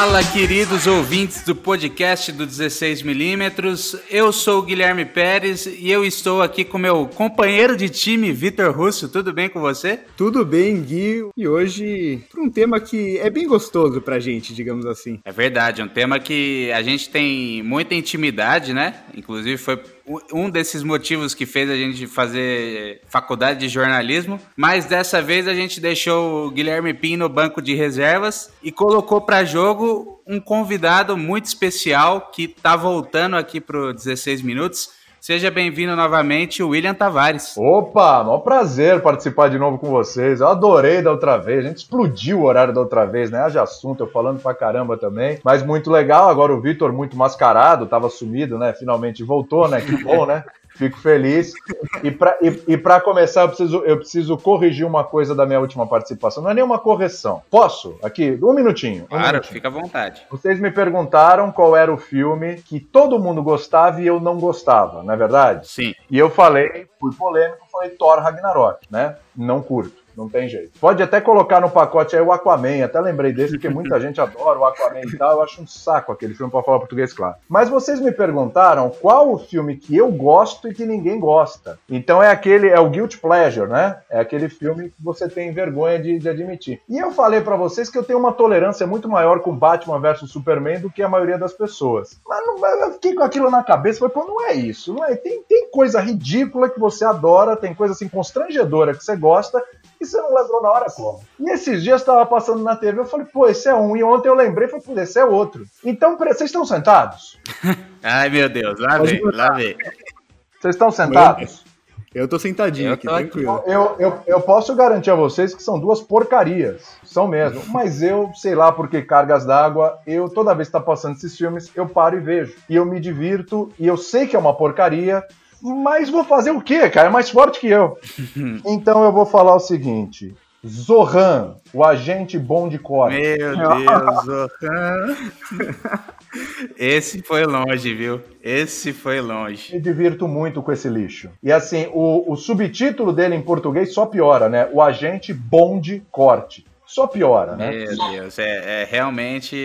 Fala, queridos ouvintes do podcast do 16mm. Eu sou o Guilherme Pérez e eu estou aqui com meu companheiro de time, Vitor Russo. Tudo bem com você? Tudo bem, Gui. E hoje, para um tema que é bem gostoso pra gente, digamos assim. É verdade, um tema que a gente tem muita intimidade, né? Inclusive foi um desses motivos que fez a gente fazer faculdade de jornalismo, mas dessa vez a gente deixou o Guilherme Pim no banco de reservas e colocou para jogo um convidado muito especial que está voltando aqui para 16 minutos. Seja bem-vindo novamente, William Tavares. Opa, maior prazer participar de novo com vocês. Eu adorei da outra vez, a gente explodiu o horário da outra vez, né? Haja assunto, eu falando pra caramba também. Mas muito legal, agora o Vitor muito mascarado, tava sumido, né? Finalmente voltou, né? Que bom, né? Fico feliz. E para e, e começar, eu preciso, eu preciso corrigir uma coisa da minha última participação. Não é nenhuma correção. Posso? Aqui, um minutinho. Um claro, minutinho. fica à vontade. Vocês me perguntaram qual era o filme que todo mundo gostava e eu não gostava, não é verdade? Sim. E eu falei, fui polêmico, falei Thor Ragnarok, né? Não curto não tem jeito. Pode até colocar no pacote aí o Aquaman, até lembrei desse, porque muita gente adora o Aquaman e tal, eu acho um saco aquele filme para falar português, claro. Mas vocês me perguntaram qual o filme que eu gosto e que ninguém gosta. Então é aquele, é o Guilt Pleasure, né? É aquele filme que você tem vergonha de, de admitir. E eu falei para vocês que eu tenho uma tolerância muito maior com Batman vs Superman do que a maioria das pessoas. Mas não, eu fiquei com aquilo na cabeça, falei, pô, não é isso, não é? Tem, tem coisa ridícula que você adora, tem coisa assim constrangedora que você gosta, e você não lembrou na hora como? E esses dias estava passando na TV, eu falei, pô, esse é um. E ontem eu lembrei, falei, pô, esse é outro. Então, vocês estão sentados? Ai, meu Deus, lá vem, lá vem. Vocês estão sentados? Eu tô sentadinho eu aqui, tô tranquilo. Aqui. Eu, eu, eu posso garantir a vocês que são duas porcarias. São mesmo. Mas eu, sei lá por que cargas d'água, eu, toda vez que tá passando esses filmes, eu paro e vejo. E eu me divirto, e eu sei que é uma porcaria, mas vou fazer o quê, cara? É mais forte que eu. então eu vou falar o seguinte. Zohan, o agente bom de corte. Meu Deus, Zohan. Esse foi longe, viu? Esse foi longe. Me divirto muito com esse lixo. E assim, o, o subtítulo dele em português só piora, né? O agente bom de corte só piora, né? Meu Deus, é, é, realmente.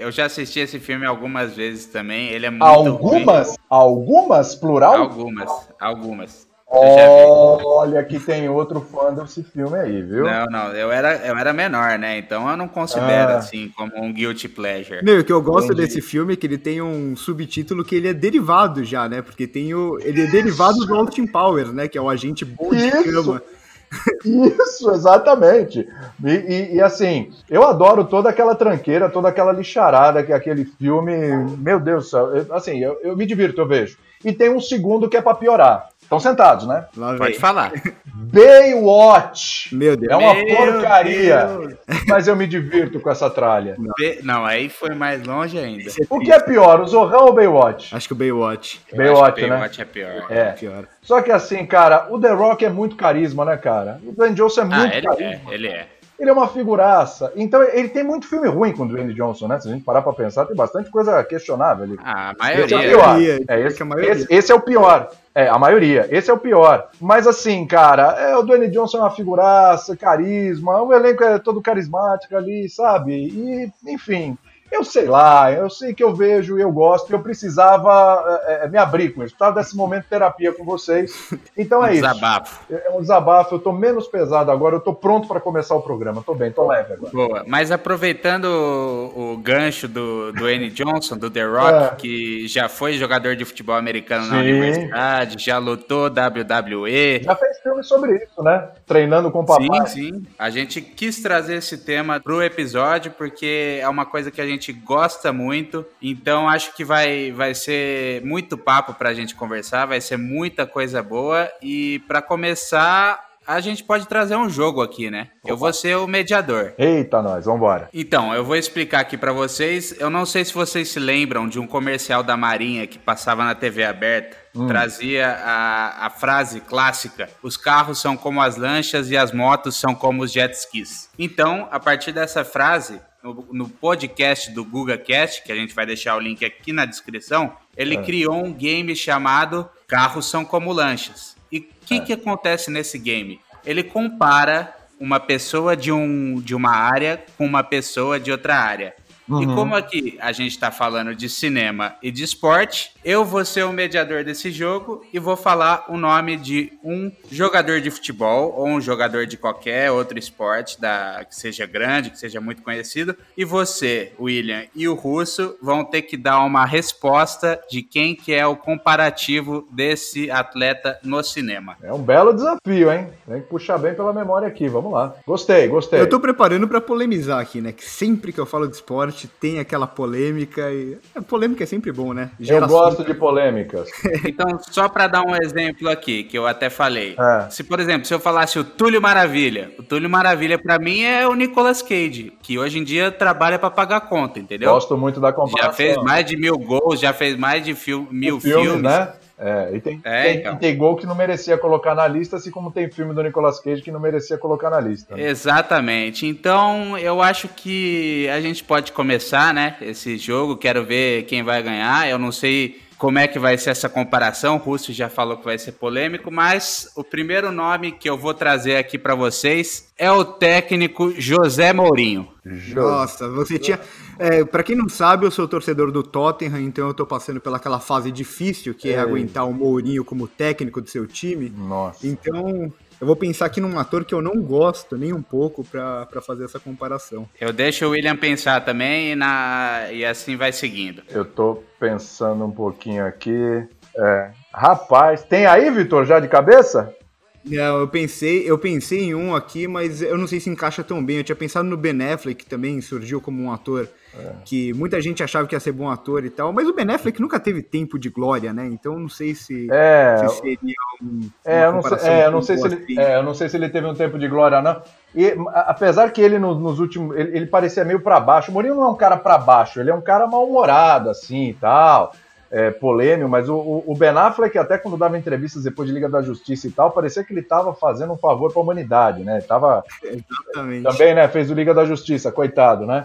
Eu já assisti esse filme algumas vezes também. Ele é muito. Algumas? Ruim. Algumas? Plural? Algumas, algumas. Olha que tem outro fã desse filme aí, viu? Não, não, eu era, eu era menor, né? Então eu não considero ah. assim como um guilty pleasure. Meu, o que eu gosto Entendi. desse filme é que ele tem um subtítulo que ele é derivado já, né? Porque tem o. Ele é derivado do Austin Powers, né? Que é o agente bom de Isso. cama. Isso, exatamente. E, e, e, assim, eu adoro toda aquela tranqueira, toda aquela lixarada que aquele filme. Meu Deus do céu. Eu, assim, eu, eu me divirto, eu vejo. E tem um segundo que é para piorar. Estão sentados, né? Pode falar. Baywatch. Meu Deus. É uma Meu porcaria. Deus. Mas eu me divirto com essa tralha. Não. não, aí foi mais longe ainda. O que é pior, o Zorrão ou o Baywatch? Acho que o Baywatch. Baywatch, né? Baywatch é pior. É. é. pior. Só que assim, cara, o The Rock é muito carisma, né, cara? O Dwayne Johnson é ah, muito ah, ele carisma. É, ele é. Ele é uma figuraça. Então, ele tem muito filme ruim com o Dwayne Johnson, né? Se a gente parar pra pensar, tem bastante coisa questionável ali. Ah, a maioria. Esse é o pior. É, esse, esse, esse é o pior. É, a maioria. Esse é o pior. Mas assim, cara, é, o Dwayne Johnson é uma figuraça, carisma, o elenco é todo carismático ali, sabe? E, enfim, eu sei lá, eu sei que eu vejo e eu gosto, e eu precisava é, é, me abrir com isso. Precisava desse momento de terapia com vocês. Então é um isso. Desabafo. É, é um desabafo. Eu tô menos pesado agora, eu tô pronto para começar o programa. Tô bem, tô leve agora. Boa. Mas aproveitando o, o gancho do, do N. Johnson, do The Rock, é. que já foi jogador de futebol americano Sim. na universidade, já lutou WWE. Já fez filme sobre isso, né? Treinando com o papai. Sim, sim. A gente quis trazer esse tema pro episódio porque é uma coisa que a gente gente gosta muito, então acho que vai, vai ser muito papo para a gente conversar, vai ser muita coisa boa. E para começar, a gente pode trazer um jogo aqui, né? Opa. Eu vou ser o mediador. Eita, nós, vambora. Então, eu vou explicar aqui para vocês. Eu não sei se vocês se lembram de um comercial da Marinha que passava na TV aberta. Hum. Trazia a, a frase clássica: os carros são como as lanchas e as motos são como os jet skis. Então, a partir dessa frase, no, no podcast do GugaCast, que a gente vai deixar o link aqui na descrição, ele é. criou um game chamado Carros São Como Lanchas. E o que, é. que acontece nesse game? Ele compara uma pessoa de, um, de uma área com uma pessoa de outra área. Uhum. E como aqui a gente está falando de cinema e de esporte, eu vou ser o mediador desse jogo e vou falar o nome de um jogador de futebol ou um jogador de qualquer outro esporte da, que seja grande, que seja muito conhecido. E você, William e o Russo vão ter que dar uma resposta de quem que é o comparativo desse atleta no cinema. É um belo desafio, hein? Tem que puxar bem pela memória aqui. Vamos lá. Gostei, gostei. Eu tô preparando para polemizar aqui, né? Que sempre que eu falo de esporte tem aquela polêmica e a polêmica é sempre bom, né? Gera eu gosto de polêmicas. então, só para dar um exemplo aqui, que eu até falei. É. Se, por exemplo, se eu falasse o Túlio Maravilha, o Túlio Maravilha para mim é o Nicolas Cage, que hoje em dia trabalha para pagar conta, entendeu? Gosto muito da comparação. Já fez mais de mil gols, já fez mais de fil mil filmes, filmes. né? É, e tem, é, tem, então. tem, gol que não merecia colocar na lista, assim como tem filme do Nicolas Cage que não merecia colocar na lista. Né? Exatamente. Então, eu acho que a gente pode começar, né, esse jogo. Quero ver quem vai ganhar. Eu não sei como é que vai ser essa comparação. O Russo já falou que vai ser polêmico, mas o primeiro nome que eu vou trazer aqui para vocês é o técnico José Mourinho. Nossa, você tinha. É, para quem não sabe, eu sou torcedor do Tottenham, então eu tô passando pelaquela fase difícil que é, é aguentar o Mourinho como técnico do seu time. Nossa. Então, eu vou pensar aqui num ator que eu não gosto nem um pouco para fazer essa comparação. Eu deixo o William pensar também e, na, e assim vai seguindo. Eu tô pensando um pouquinho aqui. É, rapaz, tem aí, Vitor, já de cabeça? Não, eu pensei, eu pensei em um aqui, mas eu não sei se encaixa tão bem. Eu tinha pensado no Ben Affleck, que também surgiu como um ator é. que muita gente achava que ia ser bom ator e tal, mas o Ben Affleck nunca teve tempo de glória, né? Então não sei se, é, se seria um, é, eu não sei, é, eu não sei se ele, assim. é, eu não sei se ele teve um tempo de glória não. E apesar que ele nos, nos últimos, ele, ele, parecia meio para baixo. O Mourinho não é um cara para baixo, ele é um cara mal-humorado assim e tal. É, polêmico, mas o, o, Ben Affleck, até quando dava entrevistas depois de Liga da Justiça e tal, parecia que ele estava fazendo um favor para a humanidade, né? tava, Exatamente. Também, né? Fez o Liga da Justiça, coitado, né?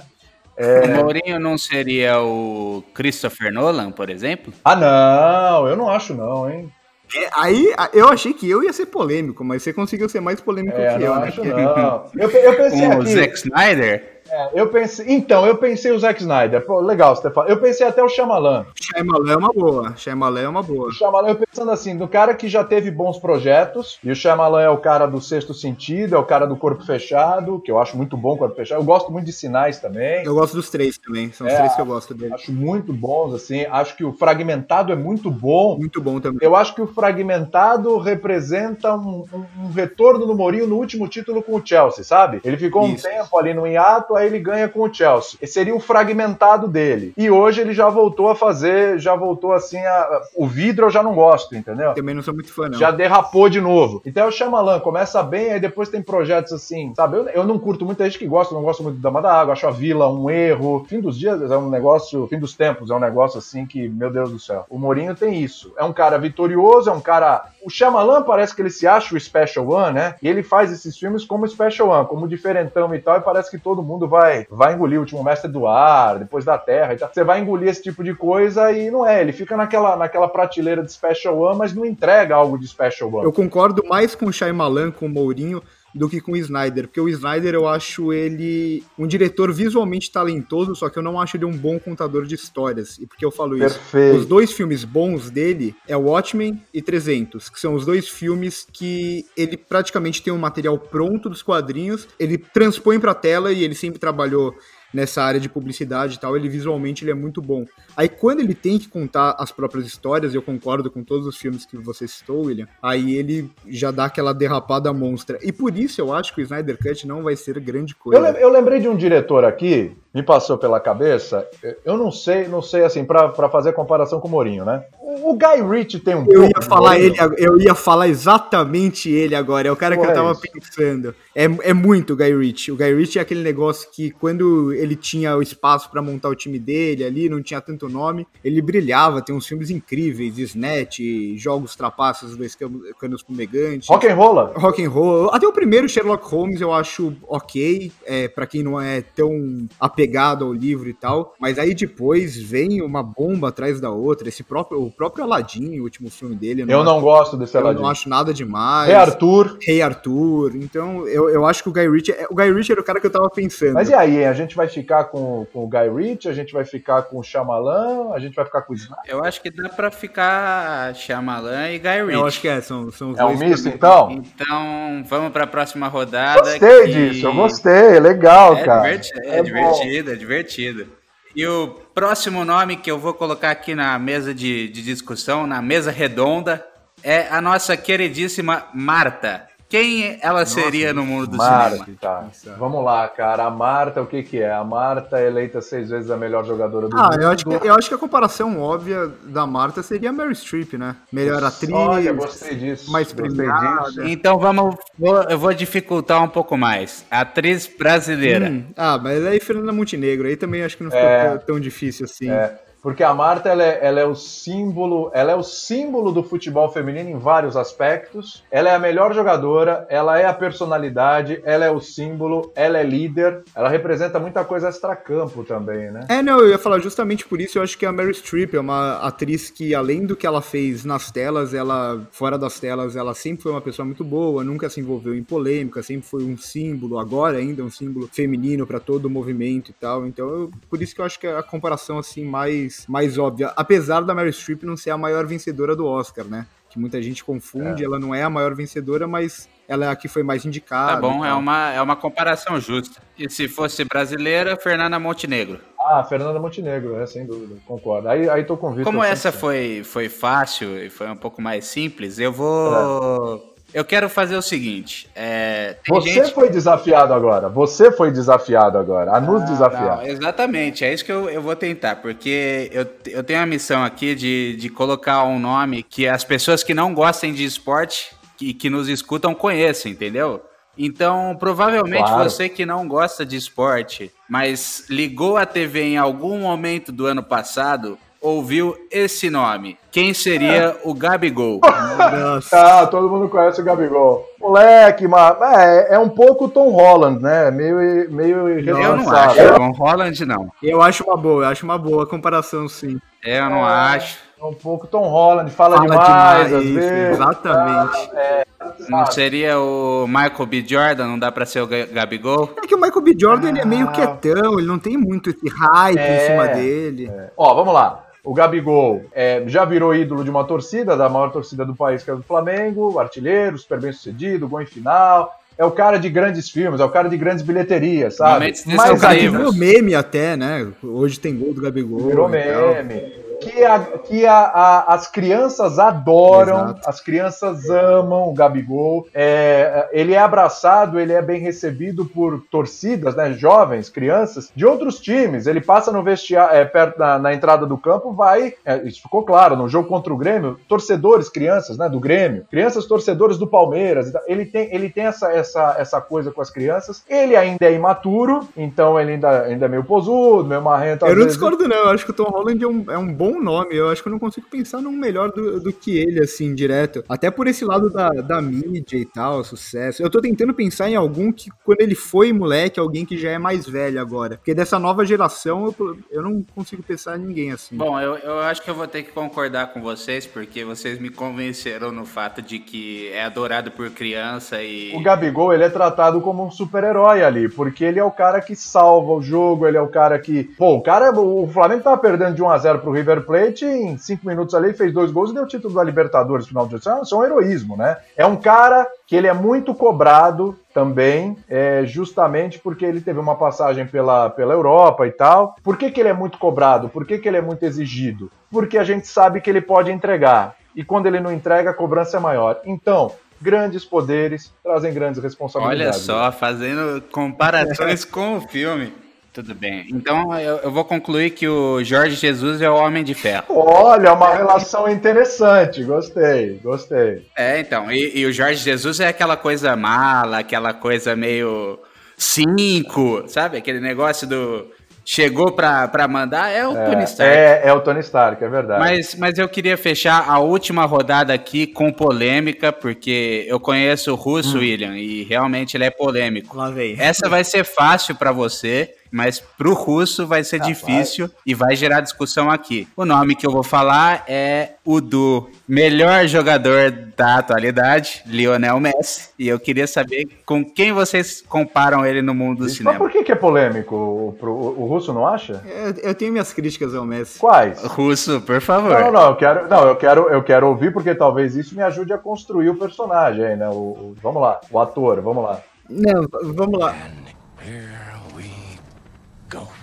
É... O Mourinho não seria o Christopher Nolan, por exemplo? Ah, não, eu não acho não, hein? É, aí eu achei que eu ia ser polêmico, mas você conseguiu ser mais polêmico é, que eu, né? Acho, não. eu, eu pensei o aqui... Zack Snyder? É, eu pensei. Então, eu pensei o Zack Snyder. Pô, legal, Stefano. Eu pensei até o Shyamalan. Shyamalan é uma boa. Shyamalan é uma boa. O Shyamalan, eu pensando assim, do cara que já teve bons projetos, e o Shyamalan é o cara do Sexto Sentido, é o cara do Corpo Fechado, que eu acho muito bom o Corpo Fechado. Eu gosto muito de Sinais também. Eu gosto dos três também, são os é, três que eu gosto dele. Acho muito bons, assim. Acho que o Fragmentado é muito bom. Muito bom também. Eu acho que o Fragmentado representa um, um, um retorno no Mourinho no último título com o Chelsea, sabe? Ele ficou um Isso. tempo ali no hiato, ele ganha com o Chelsea. Esse seria o fragmentado dele. E hoje ele já voltou a fazer, já voltou assim a. O vidro eu já não gosto, entendeu? Também não sou muito fã, não. Já derrapou de novo. Então o Shyamalan começa bem, aí depois tem projetos assim, sabe? Eu, eu não curto muita gente que gosta, não gosto muito da Água, acho a Vila um erro. Fim dos dias é um negócio, fim dos tempos é um negócio assim que, meu Deus do céu. O Mourinho tem isso. É um cara vitorioso, é um cara. O Shyamalan parece que ele se acha o Special One, né? E ele faz esses filmes como Special One, como diferentão e tal, e parece que todo mundo vai vai engolir o último mestre do ar, depois da terra e tal. Você vai engolir esse tipo de coisa e não é. Ele fica naquela, naquela prateleira de Special One, mas não entrega algo de Special One. Eu concordo mais com o Shyamalan, com o Mourinho, do que com o Snyder, porque o Snyder eu acho ele um diretor visualmente talentoso, só que eu não acho ele um bom contador de histórias. E por que eu falo Perfeito. isso? Os dois filmes bons dele é Watchmen e 300, que são os dois filmes que ele praticamente tem um material pronto dos quadrinhos, ele transpõe para tela e ele sempre trabalhou nessa área de publicidade e tal, ele visualmente ele é muito bom. Aí quando ele tem que contar as próprias histórias, eu concordo com todos os filmes que você citou, William, aí ele já dá aquela derrapada monstra. E por isso eu acho que o Snyder Cut não vai ser grande coisa. Eu, lembrei de um diretor aqui, me passou pela cabeça, eu não sei, não sei assim, para fazer comparação com o Mourinho, né? O, Guy Ritchie tem um eu ia falar ele, Eu ia falar exatamente ele agora, é o cara Pô, que eu tava é pensando. É, é muito o Guy Ritchie. O Guy Ritchie é aquele negócio que quando ele tinha o espaço para montar o time dele ali, não tinha tanto nome, ele brilhava, tem uns filmes incríveis, Snatch, Jogos Trapaços, Dois Canos Fumegantes. Rock and Roll. Rock and Roll. Até o primeiro Sherlock Holmes eu acho ok, é, para quem não é tão apegado ao livro e tal, mas aí depois vem uma bomba atrás da outra, esse próprio, o próprio Aladdin, o último filme dele. Eu não, eu não gosto desse Aladdin. Eu não acho nada demais. Rei Arthur. Rei Arthur. Então, eu, eu acho que o Guy Ritchie... É, o Guy Ritchie era o cara que eu tava pensando. Mas e aí, hein? A gente vai ficar com, com o Guy Ritchie, a gente vai ficar com o Shyamalan, a gente vai ficar com o Snyder? Eu acho que dá pra ficar Shyamalan e Guy Ritchie. Eu acho que é, são, são os é dois. É um misto, então? Então, vamos pra próxima rodada. Gostei que... disso, eu gostei, legal, é cara. Divertido, é, é divertido, é divertido. E o próximo nome que eu vou colocar aqui na mesa de, de discussão, na mesa redonda, é a nossa queridíssima Marta. Quem ela Nossa, seria no mundo do Marta, cinema? Tá. Vamos lá, cara. A Marta, o que que é? A Marta é eleita seis vezes a melhor jogadora do ah, mundo. Eu acho, que, eu acho que a comparação óbvia da Marta seria a Mary Streep, né? Melhor atriz. Olha, gostei disso. Mais premiada. Então vamos, vou, eu vou dificultar um pouco mais. Atriz brasileira. Hum, ah, mas aí Fernanda Montenegro, aí também acho que não ficou é, tão difícil assim. É. Porque a Marta ela é, ela é, o símbolo, ela é o símbolo do futebol feminino em vários aspectos. Ela é a melhor jogadora, ela é a personalidade, ela é o símbolo, ela é líder, ela representa muita coisa extracampo também, né? É, não, eu ia falar justamente por isso, eu acho que a Mary Streep é uma atriz que além do que ela fez nas telas, ela fora das telas, ela sempre foi uma pessoa muito boa, nunca se envolveu em polêmica, sempre foi um símbolo, agora ainda é um símbolo feminino para todo o movimento e tal. Então, eu, por isso que eu acho que a comparação assim mais mais, óbvia. Apesar da Mary Streep não ser a maior vencedora do Oscar, né? Que muita gente confunde, é. ela não é a maior vencedora, mas ela é a que foi mais indicada. Tá bom, é uma, é uma comparação justa. E se fosse brasileira, Fernanda Montenegro. Ah, Fernanda Montenegro, é, sem dúvida, concordo. Aí, aí tô convicto. Como essa foi, foi fácil e foi um pouco mais simples, eu vou. É. Eu quero fazer o seguinte. É, você gente... foi desafiado agora. Você foi desafiado agora. A nos ah, desafiar. Não, exatamente. É isso que eu, eu vou tentar. Porque eu, eu tenho a missão aqui de, de colocar um nome que as pessoas que não gostem de esporte e que, que nos escutam conheçam, entendeu? Então, provavelmente claro. você que não gosta de esporte, mas ligou a TV em algum momento do ano passado, ouviu esse nome. Quem seria é. o Gabigol? ah, todo mundo conhece o Gabigol. Moleque, mas é, é um pouco Tom Holland, né? Meio, meio Eu não acho Tom Holland, não. Eu acho uma boa, eu acho uma boa comparação, sim. Eu não é, acho. É um pouco Tom Holland, fala, fala demais, demais, às vezes. Exatamente. É, não seria o Michael B. Jordan, não dá pra ser o Gabigol? É que o Michael B. Jordan ah, ele é meio ah. quietão, ele não tem muito esse hype é, em cima dele. É. Ó, vamos lá. O Gabigol é, já virou ídolo de uma torcida, da maior torcida do país, que é o do Flamengo, artilheiro, super bem sucedido, gol em final. É o cara de grandes filmes, é o cara de grandes bilheterias, sabe? Mas é o cara que virou meme até, né? Hoje tem gol do Gabigol. Virou meme que, a, que a, a, as crianças adoram, Exato. as crianças amam o Gabigol. É, ele é abraçado, ele é bem recebido por torcidas, né, jovens, crianças, de outros times. Ele passa no vestiário, é, perto da, na entrada do campo, vai. É, isso ficou claro, no jogo contra o Grêmio, torcedores, crianças, né, do Grêmio, crianças torcedores do Palmeiras. Ele tem, ele tem essa, essa, essa coisa com as crianças. Ele ainda é imaturo, então ele ainda, ainda é meio posudo, meio marrento. Eu não vezes. discordo, não. Eu acho que o Tom Holland é um, é um bom nome. Eu acho que eu não consigo pensar num melhor do, do que ele, assim, direto. Até por esse lado da, da mídia e tal, sucesso. Eu tô tentando pensar em algum que, quando ele foi moleque, alguém que já é mais velho agora. Porque dessa nova geração, eu, eu não consigo pensar em ninguém assim. Bom, eu, eu acho que eu vou ter que concordar com vocês, porque vocês me convenceram no fato de que é adorado por criança e. O Gabigol, ele é tratado como um super-herói ali, porque ele é o cara que salva o jogo, ele é o cara que. Pô, o cara. O Flamengo tava perdendo de 1x0 pro River Plate, em cinco minutos ali fez dois gols e deu o título da Libertadores no final de ano. Isso é um heroísmo, né? É um cara que ele é muito cobrado também, é, justamente porque ele teve uma passagem pela, pela Europa e tal. Por que, que ele é muito cobrado? Por que, que ele é muito exigido? Porque a gente sabe que ele pode entregar. E quando ele não entrega, a cobrança é maior. Então, grandes poderes trazem grandes responsabilidades. Olha só, fazendo comparações com o filme. Tudo bem. Então eu, eu, vou concluir que o Jorge Jesus é o Homem de Ferro. Olha, uma relação interessante. Gostei, gostei. É, então. E, e o Jorge Jesus é aquela coisa mala, aquela coisa meio cinco, sabe? Aquele negócio do chegou para mandar é o é, Tony Stark. É, é o Tony Stark, é verdade. Mas, mas eu queria fechar a última rodada aqui com polêmica, porque eu conheço o Russo, hum. William, e realmente ele é polêmico. Lá vem. Essa vai ser fácil para você. Mas pro russo vai ser ah, difícil vai. e vai gerar discussão aqui. O nome que eu vou falar é o do melhor jogador da atualidade, Lionel Messi. E eu queria saber com quem vocês comparam ele no mundo do cinema. Mas por que, que é polêmico? O, o, o russo não acha? Eu, eu, tenho minhas críticas ao Messi. Quais? Russo, por favor. Não, não, eu quero, não, eu quero, eu quero ouvir porque talvez isso me ajude a construir o personagem aí, né? O, o vamos lá, o ator, vamos lá. Não, vamos lá.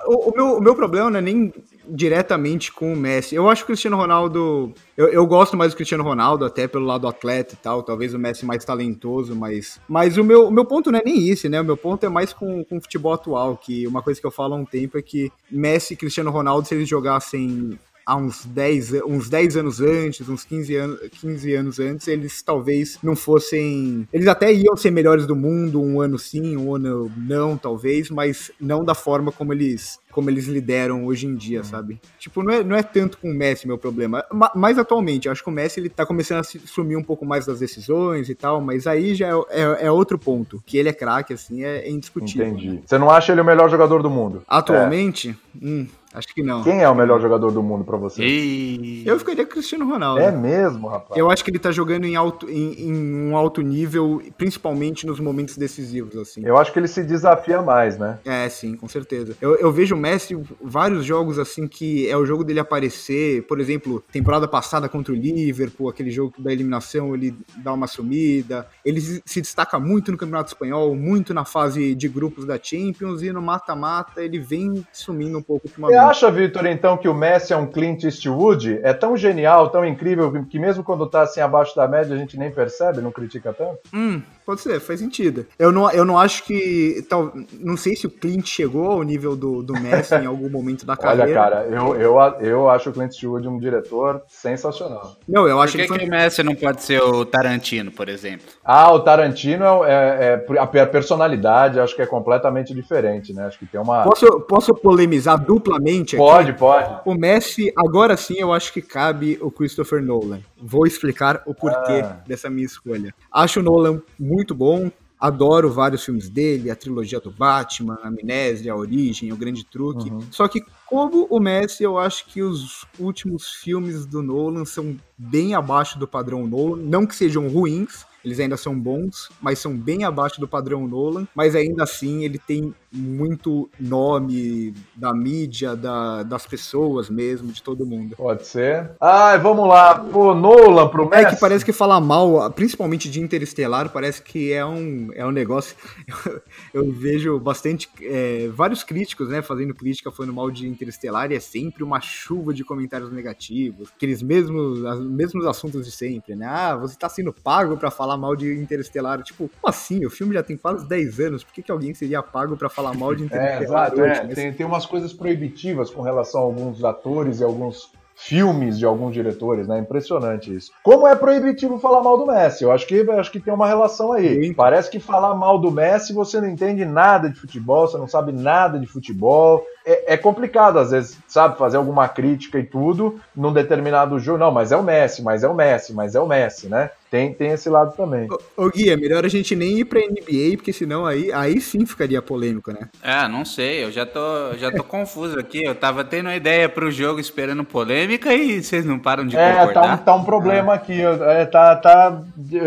O, o, meu, o meu problema não é nem diretamente com o Messi. Eu acho que o Cristiano Ronaldo. Eu, eu gosto mais do Cristiano Ronaldo, até pelo lado atleta e tal. Talvez o Messi mais talentoso, mas. Mas o meu, o meu ponto não é nem isso, né? O meu ponto é mais com, com o futebol atual. Que uma coisa que eu falo há um tempo é que Messi e Cristiano Ronaldo, se eles jogassem há uns 10, uns 10 anos antes, uns 15 anos, 15 anos antes, eles talvez não fossem. Eles até iam ser melhores do mundo um ano sim, um ano não, talvez, mas não da forma como eles como eles lideram hoje em dia, sabe? Tipo, não é, não é tanto com o Messi meu problema. Mas atualmente, acho que o Messi ele tá começando a se sumir um pouco mais das decisões e tal, mas aí já é, é, é outro ponto. Que ele é craque, assim, é, é, indiscutível. Entendi. Você não acha ele o melhor jogador do mundo? Atualmente? É. Hum, Acho que não. Quem é o melhor jogador do mundo para você? E... Eu ficaria com Cristiano Ronaldo. É mesmo, rapaz. Eu acho que ele tá jogando em, alto, em, em, um alto nível, principalmente nos momentos decisivos, assim. Eu acho que ele se desafia mais, né? É, sim, com certeza. Eu, eu vejo o Messi vários jogos assim que é o jogo dele aparecer. Por exemplo, temporada passada contra o Liverpool, aquele jogo da eliminação, ele dá uma sumida. Ele se destaca muito no Campeonato Espanhol, muito na fase de grupos da Champions e no mata-mata ele vem sumindo um pouco ultimamente acha, Vitor, então, que o Messi é um Clint Eastwood? É tão genial, tão incrível, que mesmo quando tá assim abaixo da média, a gente nem percebe, não critica tanto? Hum, pode ser, faz sentido. Eu não, eu não acho que. Tal, não sei se o Clint chegou ao nível do, do Messi em algum momento da carreira. Olha, cara, eu, eu, eu acho o Clint Eastwood um diretor sensacional. Não, eu acho Por que, que, foi... que o Messi não pode ser o Tarantino, por exemplo? Ah, o Tarantino é, é, é a personalidade, acho que é completamente diferente, né? Acho que tem uma. Posso, posso polemizar duplamente? aqui. Pode, pode. O Messi, agora sim, eu acho que cabe o Christopher Nolan. Vou explicar o porquê ah. dessa minha escolha. Acho o Nolan muito bom, Adoro vários filmes dele, a trilogia do Batman, a Amnésia, a Origem, o Grande Truque. Uhum. Só que, como o Messi, eu acho que os últimos filmes do Nolan são bem abaixo do padrão Nolan. Não que sejam ruins, eles ainda são bons, mas são bem abaixo do padrão Nolan. Mas ainda assim, ele tem muito nome da mídia, da, das pessoas mesmo, de todo mundo. Pode ser. Ai, vamos lá. Pô, Nolan pro Messi. É que parece que falar mal, principalmente de Interestelar, parece que é um, é um negócio. Eu, eu vejo bastante. É, vários críticos, né, fazendo crítica falando mal de Interestelar e é sempre uma chuva de comentários negativos. Aqueles mesmos, mesmos assuntos de sempre, né? Ah, você tá sendo pago para falar mal de Interestelar. Tipo, como assim? O filme já tem quase 10 anos. Por que, que alguém seria pago para falar mal de Interestelar? É, exato. Hoje, é. Mas... Tem, tem umas coisas proibitivas com relação a alguns atores e alguns filmes de alguns diretores, né? Impressionante isso. Como é proibitivo falar mal do Messi? Eu acho que, acho que tem uma relação aí. Sim. Parece que falar mal do Messi você não entende nada de futebol, você não sabe nada de futebol, é, é, complicado, às vezes, sabe, fazer alguma crítica e tudo num determinado jogo. Não, mas é o Messi, mas é o Messi, mas é o Messi, né? Tem, tem esse lado também. Ô, ô Gui, é melhor a gente nem ir pra NBA, porque senão aí, aí sim ficaria polêmico, né? É, não sei, eu já tô, já tô confuso aqui. Eu tava tendo uma ideia pro jogo esperando polêmica e vocês não param de é, concordar. É, tá, tá um problema ah. aqui. É, tá, tá,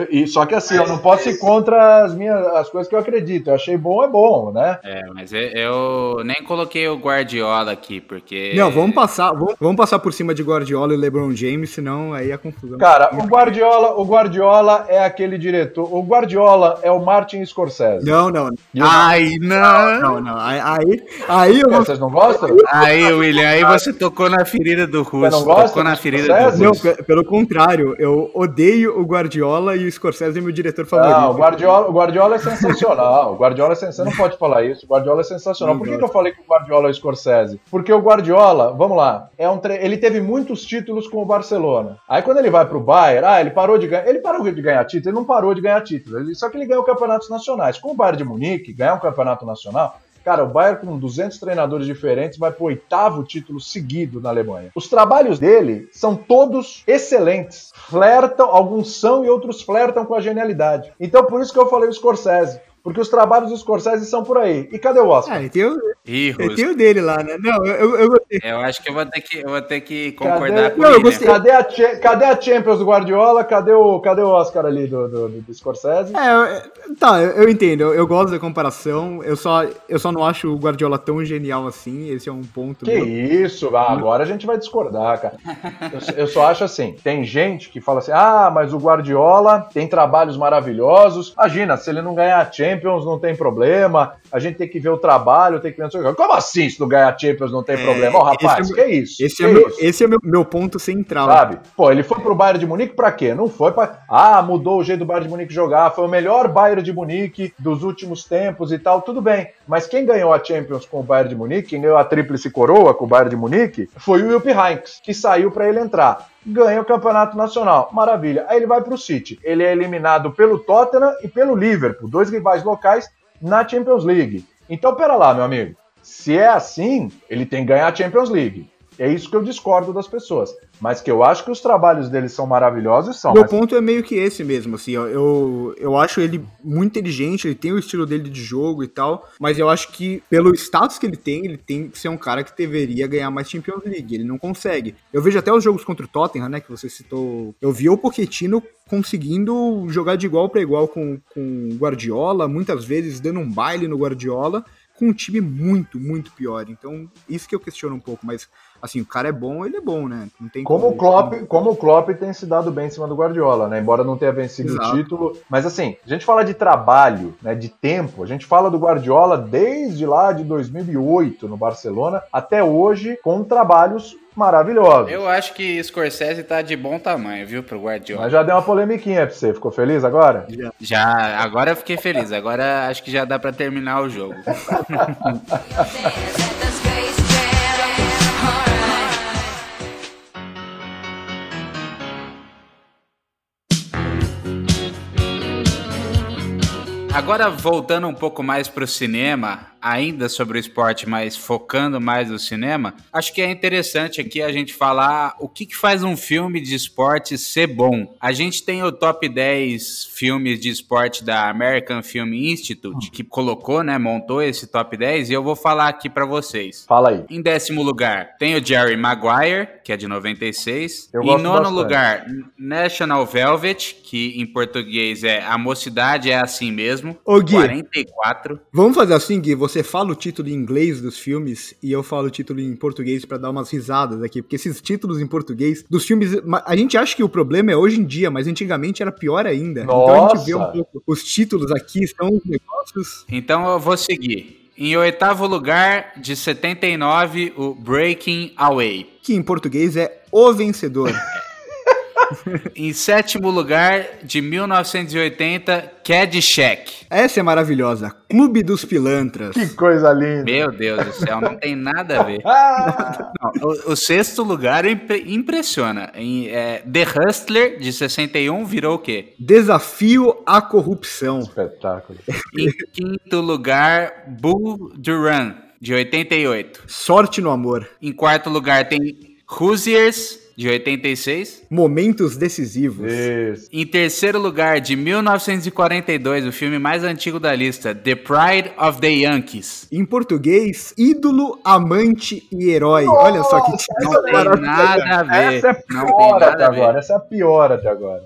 e, só que assim, eu não posso ir contra as minhas as coisas que eu acredito. Eu achei bom, é bom, né? É, mas eu nem coloquei o Guardiola aqui, porque. Não, vamos passar, vamos, vamos passar por cima de Guardiola e LeBron James, senão aí é confusão. Cara, o Guardiola, o Guardiola é aquele diretor. O Guardiola é o Martin Scorsese. Não, não. Ai, não. Não, não. Aí, aí, aí eu... Vocês não gostam? Aí, William, aí você tocou na ferida do Russo. Você não gosta tocou na ferida do Russo. Não, pelo contrário, eu odeio o Guardiola e o Scorsese é meu diretor favorito. Não, o Guardiola, o Guardiola é sensacional. O Guardiola é sensacional. Você não pode falar isso. O Guardiola é sensacional. Por que, que eu falei que o Guardiola é o Scorsese? Porque o Guardiola, vamos lá, é um tre... ele teve muitos títulos com o Barcelona. Aí quando ele vai pro Bayern, ah, ele parou de ganhar, ele parou de ganhar título, ele não parou de ganhar título, só que ele ganhou campeonatos nacionais. Com o Bayern de Munique, ganhar um campeonato nacional, Cara, o Bayern com 200 treinadores diferentes vai pro oitavo título seguido na Alemanha. Os trabalhos dele são todos excelentes. Flertam, alguns são e outros flertam com a genialidade. Então por isso que eu falei o Scorsese. Porque os trabalhos do Scorsese são por aí. E cadê o Oscar? É, tem o, tem o dele lá, né? Não, eu, eu, gostei. Eu acho que eu vou ter que, eu vou ter que concordar cadê, com não, ele. Né? Cadê, a, cadê a Champions do Guardiola? Cadê o, cadê o Oscar ali do, do, do Scorsese? É, tá, eu, eu entendo. Eu, eu, gosto da comparação. Eu só, eu só não acho o Guardiola tão genial assim. Esse é um ponto. Que meu. isso? Ah, agora a gente vai discordar, cara. Eu, eu só acho assim: tem gente que fala assim, ah, mas o Guardiola tem trabalhos maravilhosos. Imagina, se ele não ganhar a Champions, não tem problema. A gente tem que ver o trabalho, tem que ver o Como assim se não ganhar a Champions não tem é, problema? Ó, oh, rapaz, é, que é isso? Esse, que é, meu, esse é meu, meu ponto central. Sabe? Pô, ele foi pro Bayern de Munique pra quê? Não foi pra. Ah, mudou o jeito do Bayern de Munique jogar, foi o melhor Bayern de Munique dos últimos tempos e tal, tudo bem. Mas quem ganhou a Champions com o Bayern de Munique, quem ganhou a Tríplice Coroa com o Bayern de Munique, foi o Wilp Heinz, que saiu para ele entrar ganha o campeonato nacional. Maravilha. Aí ele vai para o City. Ele é eliminado pelo Tottenham e pelo Liverpool, dois rivais locais na Champions League. Então, pera lá, meu amigo. Se é assim, ele tem que ganhar a Champions League. É isso que eu discordo das pessoas. Mas que eu acho que os trabalhos dele são maravilhosos, são. Meu mas... ponto é meio que esse mesmo, assim, ó, eu, eu acho ele muito inteligente, ele tem o estilo dele de jogo e tal, mas eu acho que pelo status que ele tem, ele tem que ser um cara que deveria ganhar mais Champions League, ele não consegue. Eu vejo até os jogos contra o Tottenham, né, que você citou, eu vi o Pochettino conseguindo jogar de igual para igual com, com Guardiola, muitas vezes dando um baile no Guardiola, com um time muito, muito pior. Então, isso que eu questiono um pouco, mas assim, o cara é bom, ele é bom, né? Não tem como, como o Klopp, como o Klopp tem se dado bem em cima do Guardiola, né? Embora não tenha vencido Exato. o título, mas assim, a gente fala de trabalho, né, de tempo, a gente fala do Guardiola desde lá de 2008 no Barcelona até hoje com trabalhos maravilhosos. Eu acho que Scorsese tá de bom tamanho, viu, pro Guardiola. Mas já deu uma polemiquinha pra você, ficou feliz agora? Já, já agora eu fiquei feliz, agora acho que já dá para terminar o jogo. Agora, voltando um pouco mais para o cinema, ainda sobre o esporte, mas focando mais no cinema, acho que é interessante aqui a gente falar o que, que faz um filme de esporte ser bom. A gente tem o top 10 filmes de esporte da American Film Institute, que colocou, né, montou esse top 10, e eu vou falar aqui para vocês. Fala aí. Em décimo lugar, tem o Jerry Maguire, que é de 96. Eu em nono bastante. lugar, National Velvet, que em português é A Mocidade é Assim Mesmo mesmo. Ô, Gui, 44. Vamos fazer assim, Gui? Você fala o título em inglês dos filmes e eu falo o título em português para dar umas risadas aqui. Porque esses títulos em português dos filmes. A gente acha que o problema é hoje em dia, mas antigamente era pior ainda. Nossa. Então a gente vê um pouco. Os títulos aqui são os negócios. Então eu vou seguir. Em oitavo lugar, de 79, o Breaking Away. Que em português é O Vencedor. em sétimo lugar, de 1980, Caddyshack. Essa é maravilhosa. Clube dos Pilantras. Que coisa linda. Meu Deus do céu, não tem nada a ver. não, o, o, sexto lugar impressiona. Em, é, The Hustler, de 61, virou o quê? Desafio à corrupção. Espetáculo. Em quinto lugar, Bull Duran, de 88. Sorte no amor. Em quarto lugar tem Hoosiers, de 86. Momentos decisivos. Isso. Em terceiro lugar, de 1942, o filme mais antigo da lista, The Pride of the Yankees. Em português, ídolo, amante e herói. Nossa, Olha só que não tem nada a ver. Essa é pior até agora. Essa é a pior até agora.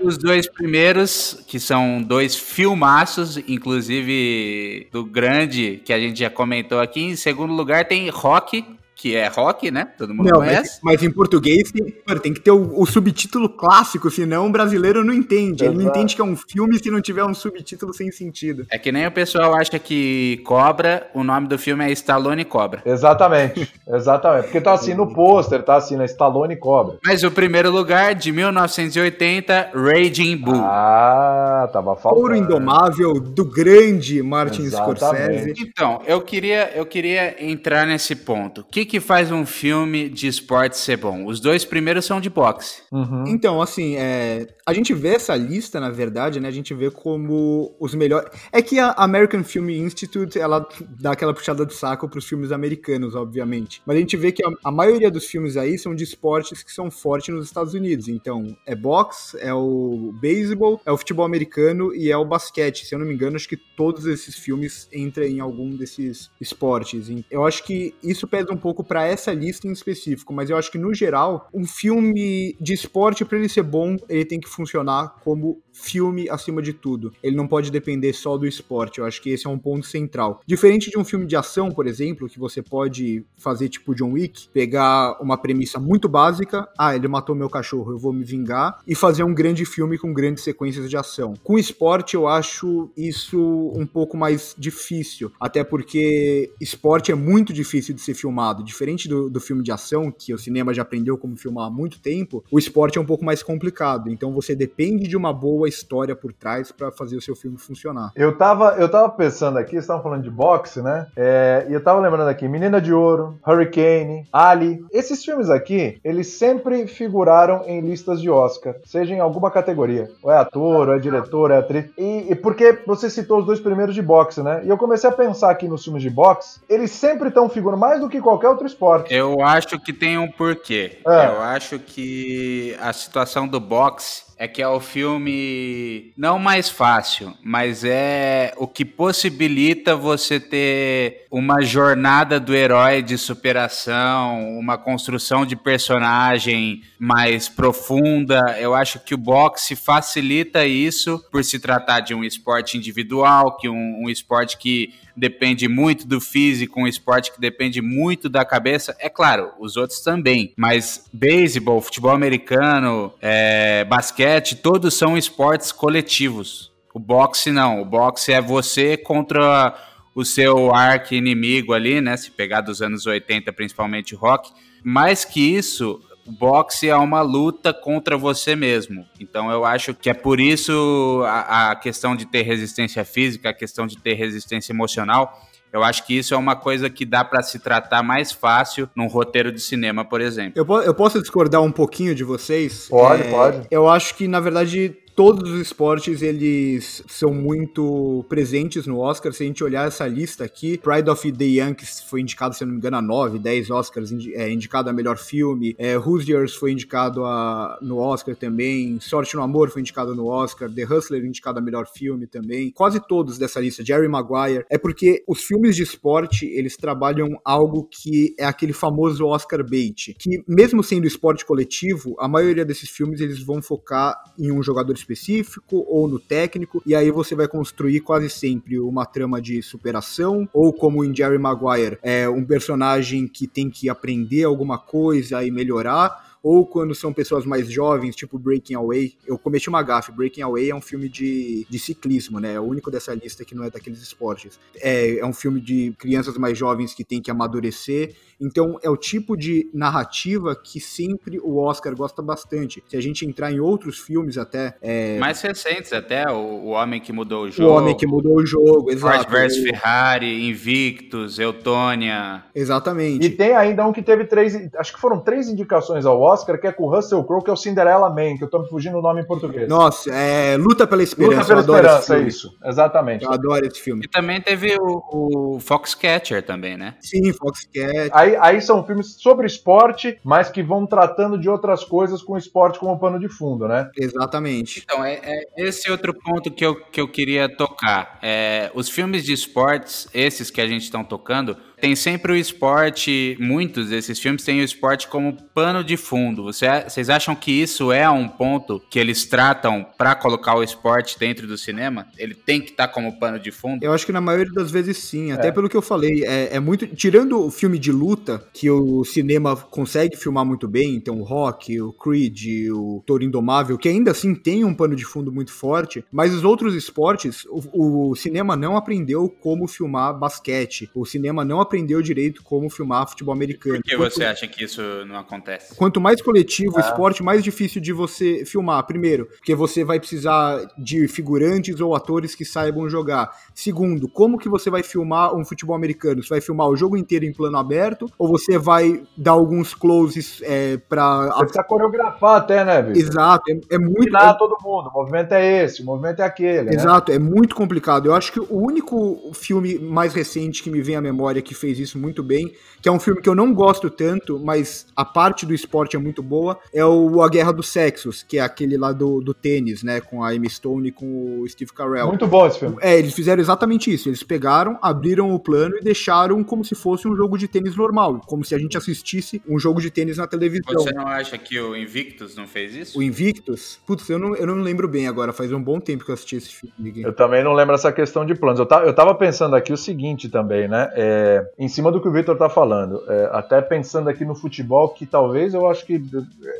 Os dois primeiros, que são dois filmaços, inclusive do grande que a gente já comentou aqui. Em segundo lugar, tem Rock, que é rock, né? Todo mundo não, conhece. Mas, mas, em português tem, que ter o, o, subtítulo clássico, senão o brasileiro não entende. Exato. Ele não entende que é um filme se não tiver um subtítulo sem sentido. É que nem o pessoal acha que Cobra, o nome do filme é Stallone Cobra. Exatamente, exatamente. Porque tá assim no pôster, tá assim, né? Stallone Cobra. Mas o primeiro lugar, de 1980, Raging Bull. Ah, tava faltando. Ouro Indomável, do grande Martin exatamente. Scorsese. Então, eu queria, eu queria entrar nesse ponto. O que que faz um filme de esporte ser bom? Os dois primeiros são de boxe. Uhum. Então, assim, é, a gente vê essa lista, na verdade, né? A gente vê como os melhores. É que a American Film Institute, ela dá aquela puxada de saco pros filmes americanos, obviamente. Mas a gente vê que a, a maioria dos filmes aí são de esportes que são fortes nos Estados Unidos. Então, é boxe, é o beisebol, é o futebol americano e é o basquete. Se eu não me engano, acho que todos esses filmes entram em algum desses esportes. Eu acho que isso pesa um pouco para essa lista em específico, mas eu acho que no geral, um filme de esporte para ele ser bom, ele tem que funcionar como filme acima de tudo. Ele não pode depender só do esporte. Eu acho que esse é um ponto central. Diferente de um filme de ação, por exemplo, que você pode fazer tipo John Wick, pegar uma premissa muito básica, ah, ele matou meu cachorro, eu vou me vingar, e fazer um grande filme com grandes sequências de ação. Com esporte, eu acho isso um pouco mais difícil, até porque esporte é muito difícil de ser filmado. Diferente do, do filme de ação, que o cinema já aprendeu como filmar há muito tempo, o esporte é um pouco mais complicado. Então você depende de uma boa história por trás para fazer o seu filme funcionar. Eu tava, eu tava pensando aqui, vocês estavam falando de boxe, né? É, e eu tava lembrando aqui, Menina de Ouro, Hurricane, Ali. Esses filmes aqui, eles sempre figuraram em listas de Oscar, seja em alguma categoria. Ou é ator, ou é diretor, é atriz. E, e porque você citou os dois primeiros de boxe, né? E eu comecei a pensar aqui nos filmes de boxe, eles sempre estão figurando mais do que qualquer outro esporte. Eu acho que tem um porquê. É. Eu acho que a situação do boxe é que é o filme não mais fácil, mas é o que possibilita você ter uma jornada do herói de superação, uma construção de personagem mais profunda. Eu acho que o boxe facilita isso por se tratar de um esporte individual, que um, um esporte que depende muito do físico, um esporte que depende muito da cabeça. É claro, os outros também, mas beisebol, futebol americano, é, basquete, todos são esportes coletivos. O boxe não, o boxe é você contra o seu arqui-inimigo ali, né? Se pegar dos anos 80, principalmente rock. Mais que isso, o boxe é uma luta contra você mesmo. Então eu acho que é por isso a, a, questão de ter resistência física, a questão de ter resistência emocional. Eu acho que isso é uma coisa que dá para se tratar mais fácil num roteiro de cinema, por exemplo. Eu, eu posso discordar um pouquinho de vocês? Pode, é, pode. Eu acho que, na verdade, todos os esportes eles são muito presentes no Oscar. Se a gente olhar essa lista aqui, Pride of the Yankees foi indicado, se não me engano, a 9, 10 Oscars, é, indicado a melhor filme. É, Hoosiers foi indicado a, no Oscar também. Sorte no Amor foi indicado no Oscar. The Hustler indicado a melhor filme também. Quase todos dessa lista. Jerry Maguire. É porque os filmes de esporte, eles trabalham algo que é aquele famoso Oscar bait. Que mesmo sendo esporte coletivo, a maioria desses filmes eles vão focar em um jogador específico ou no técnico, e aí você vai construir quase sempre uma trama de superação, ou como em Jerry Maguire, é um personagem que tem que aprender alguma coisa e melhorar, ou quando são pessoas mais jovens, tipo Breaking Away. Eu cometi uma gafe. Breaking Away é um filme de, de ciclismo, né? É o único dessa lista que não é daqueles esportes. É, é um filme de crianças mais jovens que tem que amadurecer. Então, é o tipo de narrativa que sempre o Oscar gosta bastante. Se a gente entrar em outros filmes até... É... Mais recentes até, o, o Homem que Mudou o Jogo. O Homem que Mudou o Jogo, exato. Ford vs Ferrari, Invictus, Eutônia. Exatamente. E tem ainda um que teve três... Acho que foram três indicações ao Oscar, que é com o Russell Crowe, que é o Cinderella Man, que eu tô me fugindo o nome em português. Nossa, é Luta pela Esperança. Luta pela Esperança, é isso. Exatamente. Eu adoro esse filme. E também teve o, o Foxcatcher também, né? Sim, Foxcatcher. Aí, aí são filmes sobre esporte, mas que vão tratando de outras coisas com o esporte como pano de fundo, né? Exatamente. Então, é, é esse outro ponto que eu, que eu queria tocar. É, os filmes de esportes, esses que a gente estão tocando, tem sempre o esporte, muitos desses filmes têm o esporte como pano de fundo. Você, vocês acham que isso é um ponto que eles tratam para colocar o esporte dentro do cinema? Ele tem que estar tá como pano de fundo? Eu acho que na maioria das vezes sim, até é. pelo que eu falei. É, é, muito. Tirando o filme de luta, que o cinema consegue filmar muito bem, então o Rock, o Creed, o Toro Indomável, que ainda assim tem um pano de fundo muito forte, mas os outros esportes, o, o cinema não aprendeu como filmar basquete. O cinema não aprendeu direito como filmar futebol americano. Por que Quanto- você acha que isso não acontece? Quanto mais coletivo o Ah. esporte, mais difícil de você filmar. Primeiro, porque você vai precisar de figurantes ou atores que saibam jogar. Segundo, como que você vai filmar um futebol americano? Você vai filmar o jogo inteiro em plano aberto? Ou você vai dar alguns closes é, pra... Você precisa coreografar até, né, Vitor? Exato, é, é muito... Combinar todo mundo. O movimento é esse, o movimento é aquele. né? Exato, é muito complicado. Eu acho que o único filme mais recente que me vem à memória que fez isso muito bem, que é um filme que eu não gosto tanto, mas a parte do esporte é muito boa, é o A Guerra dos Sexos, que é aquele lá do, do tênis, né, com a Amy Stone e com o Steve Carell. Muito bom esse filme. É, eles fizeram exatamente isso. Eles pegaram, abriram o plano e deixaram como se fosse um jogo de tênis normal, como se a gente assistisse um jogo de tênis na televisão. Você não acha que o Invictus não fez isso? O Invictus, putz, eu não, eu não lembro bem agora, faz um bom tempo que eu assisti esse filme. Eu também não lembro essa questão de planos. Eu, eu tava pensando aqui o seguinte também, né? É, em cima do que o Victor tá falando, é, até pensando aqui no futebol, que talvez eu acho que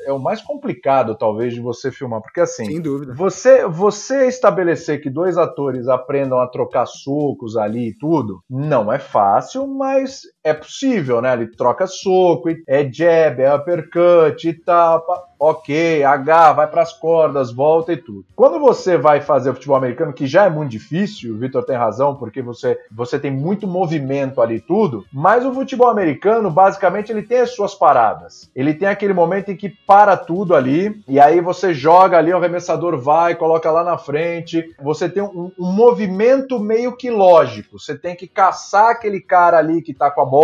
é o mais complicado, talvez, de você filmar. Porque assim, Sem dúvida. Você, você estabelecer que dois atores aprendam a trocar socos ali e tudo, não é fácil, mas é possível, né? Ele troca soco, é jab, é uppercut e tal. pá, Ok, H, vai pras cordas, volta e tudo. Quando você vai fazer o futebol americano, que já é muito difícil, o Vitor tem razão, porque você, você tem muito movimento ali tudo, mas o futebol americano, basicamente, ele tem as suas paradas. Ele tem aquele momento em que para tudo ali, e aí você joga ali, o arremessador vai, coloca lá na frente. Você tem um, um movimento meio que lógico. Você tem que caçar aquele cara ali que tá com a bola.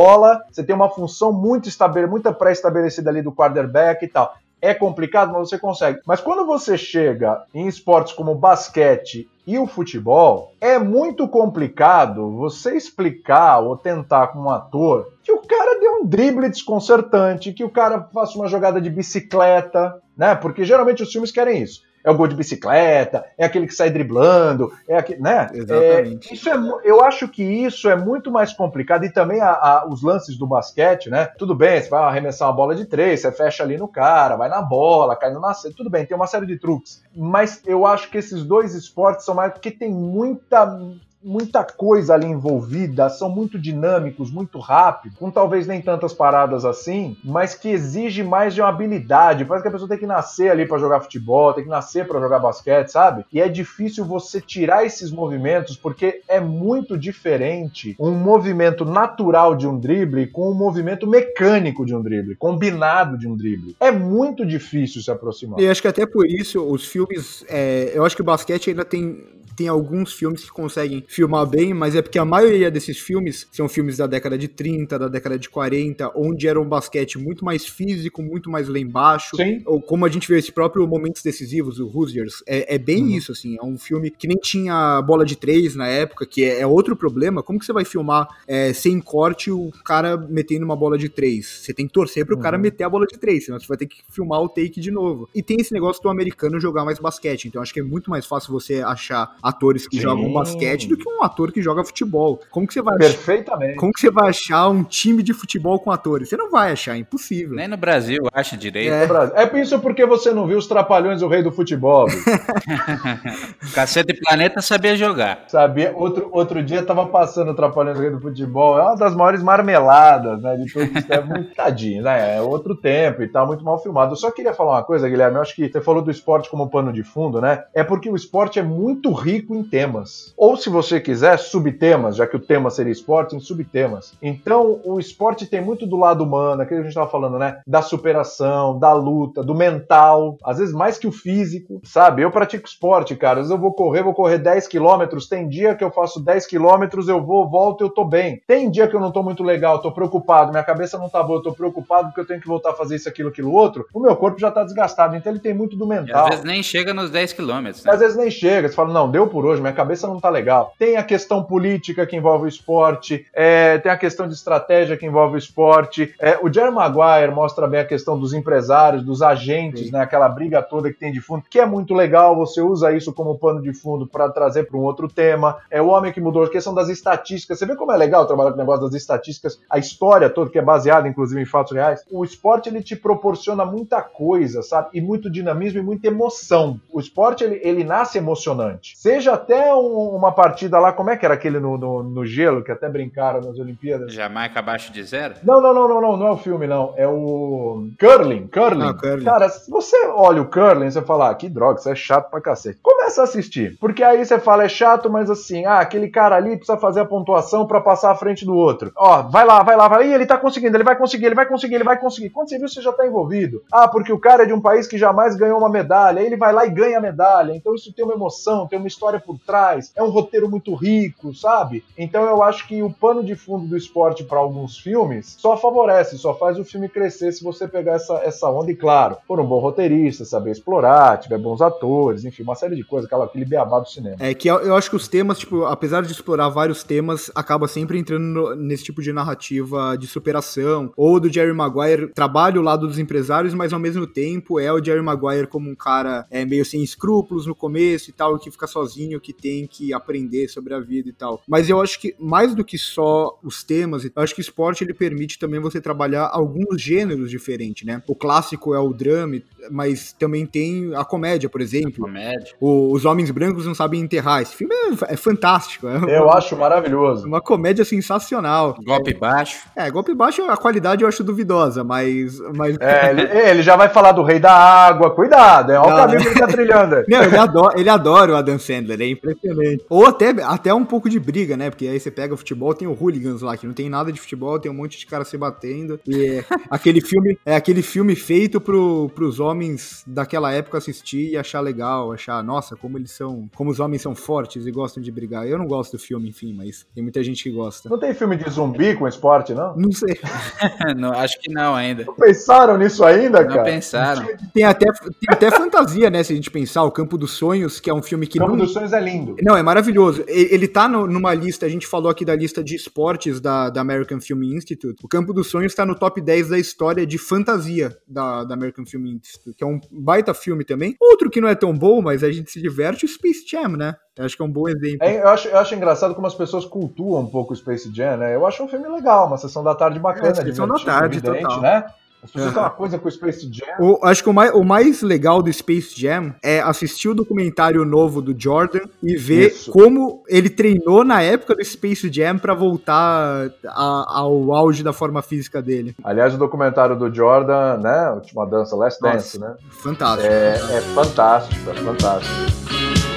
Você tem uma função muito estabelecida, muito pré-estabelecida ali do quarterback e tal. É complicado, mas você consegue. Mas quando você chega em esportes como basquete e o futebol, é muito complicado você explicar ou tentar com um ator que o cara deu um drible desconcertante, que o cara faça uma jogada de bicicleta, né? Porque geralmente os filmes querem isso. É o gol de bicicleta, é aquele que sai driblando, é aquele, né? Exatamente. É, isso é, eu acho que isso é muito mais complicado e também a- a- os lances do basquete, né? Tudo bem, você vai arremessar uma bola de três, você fecha ali no cara, vai na bola, cai no nascer, tudo bem, tem uma série de truques. Mas eu acho que esses dois esportes são mais porque tem muita muita coisa ali envolvida, são muito dinâmicos, muito rápidos, com talvez nem tantas paradas assim, mas que exige mais de uma habilidade. Parece que a pessoa tem que nascer ali para jogar futebol, tem que nascer para jogar basquete, sabe? E é difícil você tirar esses movimentos porque é muito diferente um movimento natural de um drible com um movimento mecânico de um drible, combinado de um drible. É muito difícil se aproximar. E acho que até por isso os filmes. é, eu acho que o basquete ainda tem. Tem alguns filmes que conseguem filmar bem, mas é porque a maioria desses filmes são filmes da década de 30, da década de 40, onde era um basquete muito mais físico, muito mais lá embaixo. Sim. Ou como a gente vê esse próprio Momentos Decisivos, o Hoosiers, é, é bem Uhum. isso, assim. É um filme que nem tinha bola de três na época, que é, é outro problema. Como que você vai filmar é, sem corte o cara metendo uma bola de três? Você tem que torcer pro cara Uhum. meter a bola de três, senão você vai ter que filmar o take de novo. E tem esse negócio do americano jogar mais basquete, então acho que é muito mais fácil você achar atores que Sim. jogam basquete do que um ator que joga futebol. Como que você vai achar? Perfeitamente. Como que você vai achar um time de futebol com atores? Você não vai achar, é impossível. Nem no Brasil acha direito. É. É por isso porque você não viu os Trapalhões o Rei do Futebol. bicho. Caceta e Planeta sabia jogar. Sabia? Outro, outro dia tava passando o Trapalhões o Rei do Futebol. É uma das maiores marmeladas, né? De todos os tempos. Muito tadinho, né? É outro tempo e tá muito mal filmado. Eu só queria falar uma coisa, Guilherme. Eu acho que você falou do esporte como pano de fundo, né? É porque o esporte é muito rico em temas. Ou, se você quiser, subtemas, já que o tema seria esporte, em subtemas. Então, o esporte tem muito do lado humano, aquilo que a gente tava falando, né? Da superação, da luta, do mental, às vezes mais que o físico, sabe? Eu pratico esporte, cara. Às vezes eu vou correr, vou correr 10 quilômetros. Tem dia que eu faço 10 quilômetros, eu vou, volto e eu tô bem. Tem dia que eu não tô muito legal, tô preocupado, minha cabeça não tá boa, eu tô preocupado porque eu tenho que voltar a fazer isso, aquilo, aquilo outro. O meu corpo já tá desgastado, então ele tem muito do E mental. às vezes nem chega nos 10 quilômetros. né? Às vezes nem chega, você fala, não, deu por hoje, minha cabeça não tá legal. Tem a questão política que envolve o esporte, é, tem a questão de estratégia que envolve o esporte. É, o Jerry Maguire mostra bem a questão dos empresários, dos agentes, Sim. né, aquela briga toda que tem de fundo, que é muito legal, você usa isso como pano de fundo para trazer para um outro tema. É o homem que mudou, a questão das estatísticas. Você vê como é legal trabalhar com o negócio das estatísticas, a história toda, que é baseada, inclusive, em fatos reais. O esporte, ele te proporciona muita coisa, sabe? E muito dinamismo e muita emoção. O esporte, ele, ele nasce emocionante. Se Veja até um, uma partida lá, como é que era aquele no, no, no, gelo, que até brincaram nas Olimpíadas? Jamaica abaixo de zero? Não, não, não, não, não, não é o filme, não. É o Curling, Curling. Ah, curling. Cara, se você olha o Curling, você fala, ah, que droga, isso é chato pra cacete. Começa a assistir. Porque aí você fala, é chato, mas assim, ah, aquele cara ali precisa fazer a pontuação para passar à frente do outro. Ó, vai lá, vai lá, vai. Ih, ele tá conseguindo, ele vai conseguir, ele vai conseguir, ele vai conseguir. Quando você viu, você já tá envolvido. Ah, porque o cara é de um país que jamais ganhou uma medalha. Aí ele vai lá e ganha a medalha. Então isso tem uma emoção, tem uma história por trás. É um roteiro muito rico, sabe? Então eu acho que o pano de fundo do esporte para alguns filmes só favorece, só faz o filme crescer se você pegar essa, essa onda. E claro, for um bom roteirista, saber explorar, tiver bons atores, enfim, uma série de coisas, aquela, aquele beabá do cinema. É que eu, eu acho que os temas, tipo, apesar de explorar vários temas, acaba sempre entrando no, nesse tipo de narrativa de superação. Ou do Jerry Maguire, trabalha o lado dos empresários, mas ao mesmo tempo é o Jerry Maguire como um cara é, meio sem escrúpulos no começo e tal, que fica sozinho, que tem que aprender sobre a vida e tal. Mas eu acho que mais do que só os temas, eu acho que o esporte ele permite também você trabalhar alguns gêneros diferentes, né? O clássico é o drama, mas também tem a comédia, por exemplo. Comédia. O, os Homens Brancos Não Sabem Enterrar. Esse filme é, é fantástico. É eu acho maravilhoso. Uma comédia sensacional. Golpe é, baixo. É, golpe baixo, a qualidade eu acho duvidosa, mas. mas... É, ele, ele já vai falar do Rei da Água, cuidado, é o caminho que ele tá trilhando. Não, ele adora, ele adora o Adam Sandler, é impressionante. Ou até, até um pouco de briga, né? Porque aí você pega o futebol, tem o Hooligans lá, que não tem nada de futebol, tem um monte de cara se batendo. E é aquele filme, é aquele filme feito pro, pros homens daquela época assistir e achar legal, achar, nossa, como eles são, como os homens são fortes e gostam de brigar. Eu não gosto do filme, enfim, mas tem muita gente que gosta. Não tem filme de zumbi com esporte, não? Não sei. não, acho que não ainda. Não pensaram nisso ainda, não cara? Não pensaram. Tem até, tem até fantasia, né, se a gente pensar, o Campo dos Sonhos, que é um filme que Campo não... dos Sonhos é lindo. Não, é maravilhoso. Ele tá no, numa lista, a gente falou aqui da lista de esportes da, da American Film Institute. O Campo dos Sonhos está no top 10 da história de fantasia da, da American Film Institute, que é um baita filme também. Outro que não é tão bom, mas a gente se diverte, o Space Jam, né? Eu acho que é um bom exemplo. É, eu, acho, eu acho engraçado como as pessoas cultuam um pouco o Space Jam, né? Eu acho um filme legal, uma sessão da tarde bacana. É, sessão da tarde, total. né? Pessoas uma coisa com o Space Jam. O, acho que o mais, o mais legal do Space Jam é assistir o documentário novo do Jordan e ver Isso. como ele treinou na época do Space Jam para voltar a, ao auge da forma física dele. Aliás, o documentário do Jordan, né? Última dança, Last Nossa, Dance, né? Fantástico. É, é fantástico, é fantástico.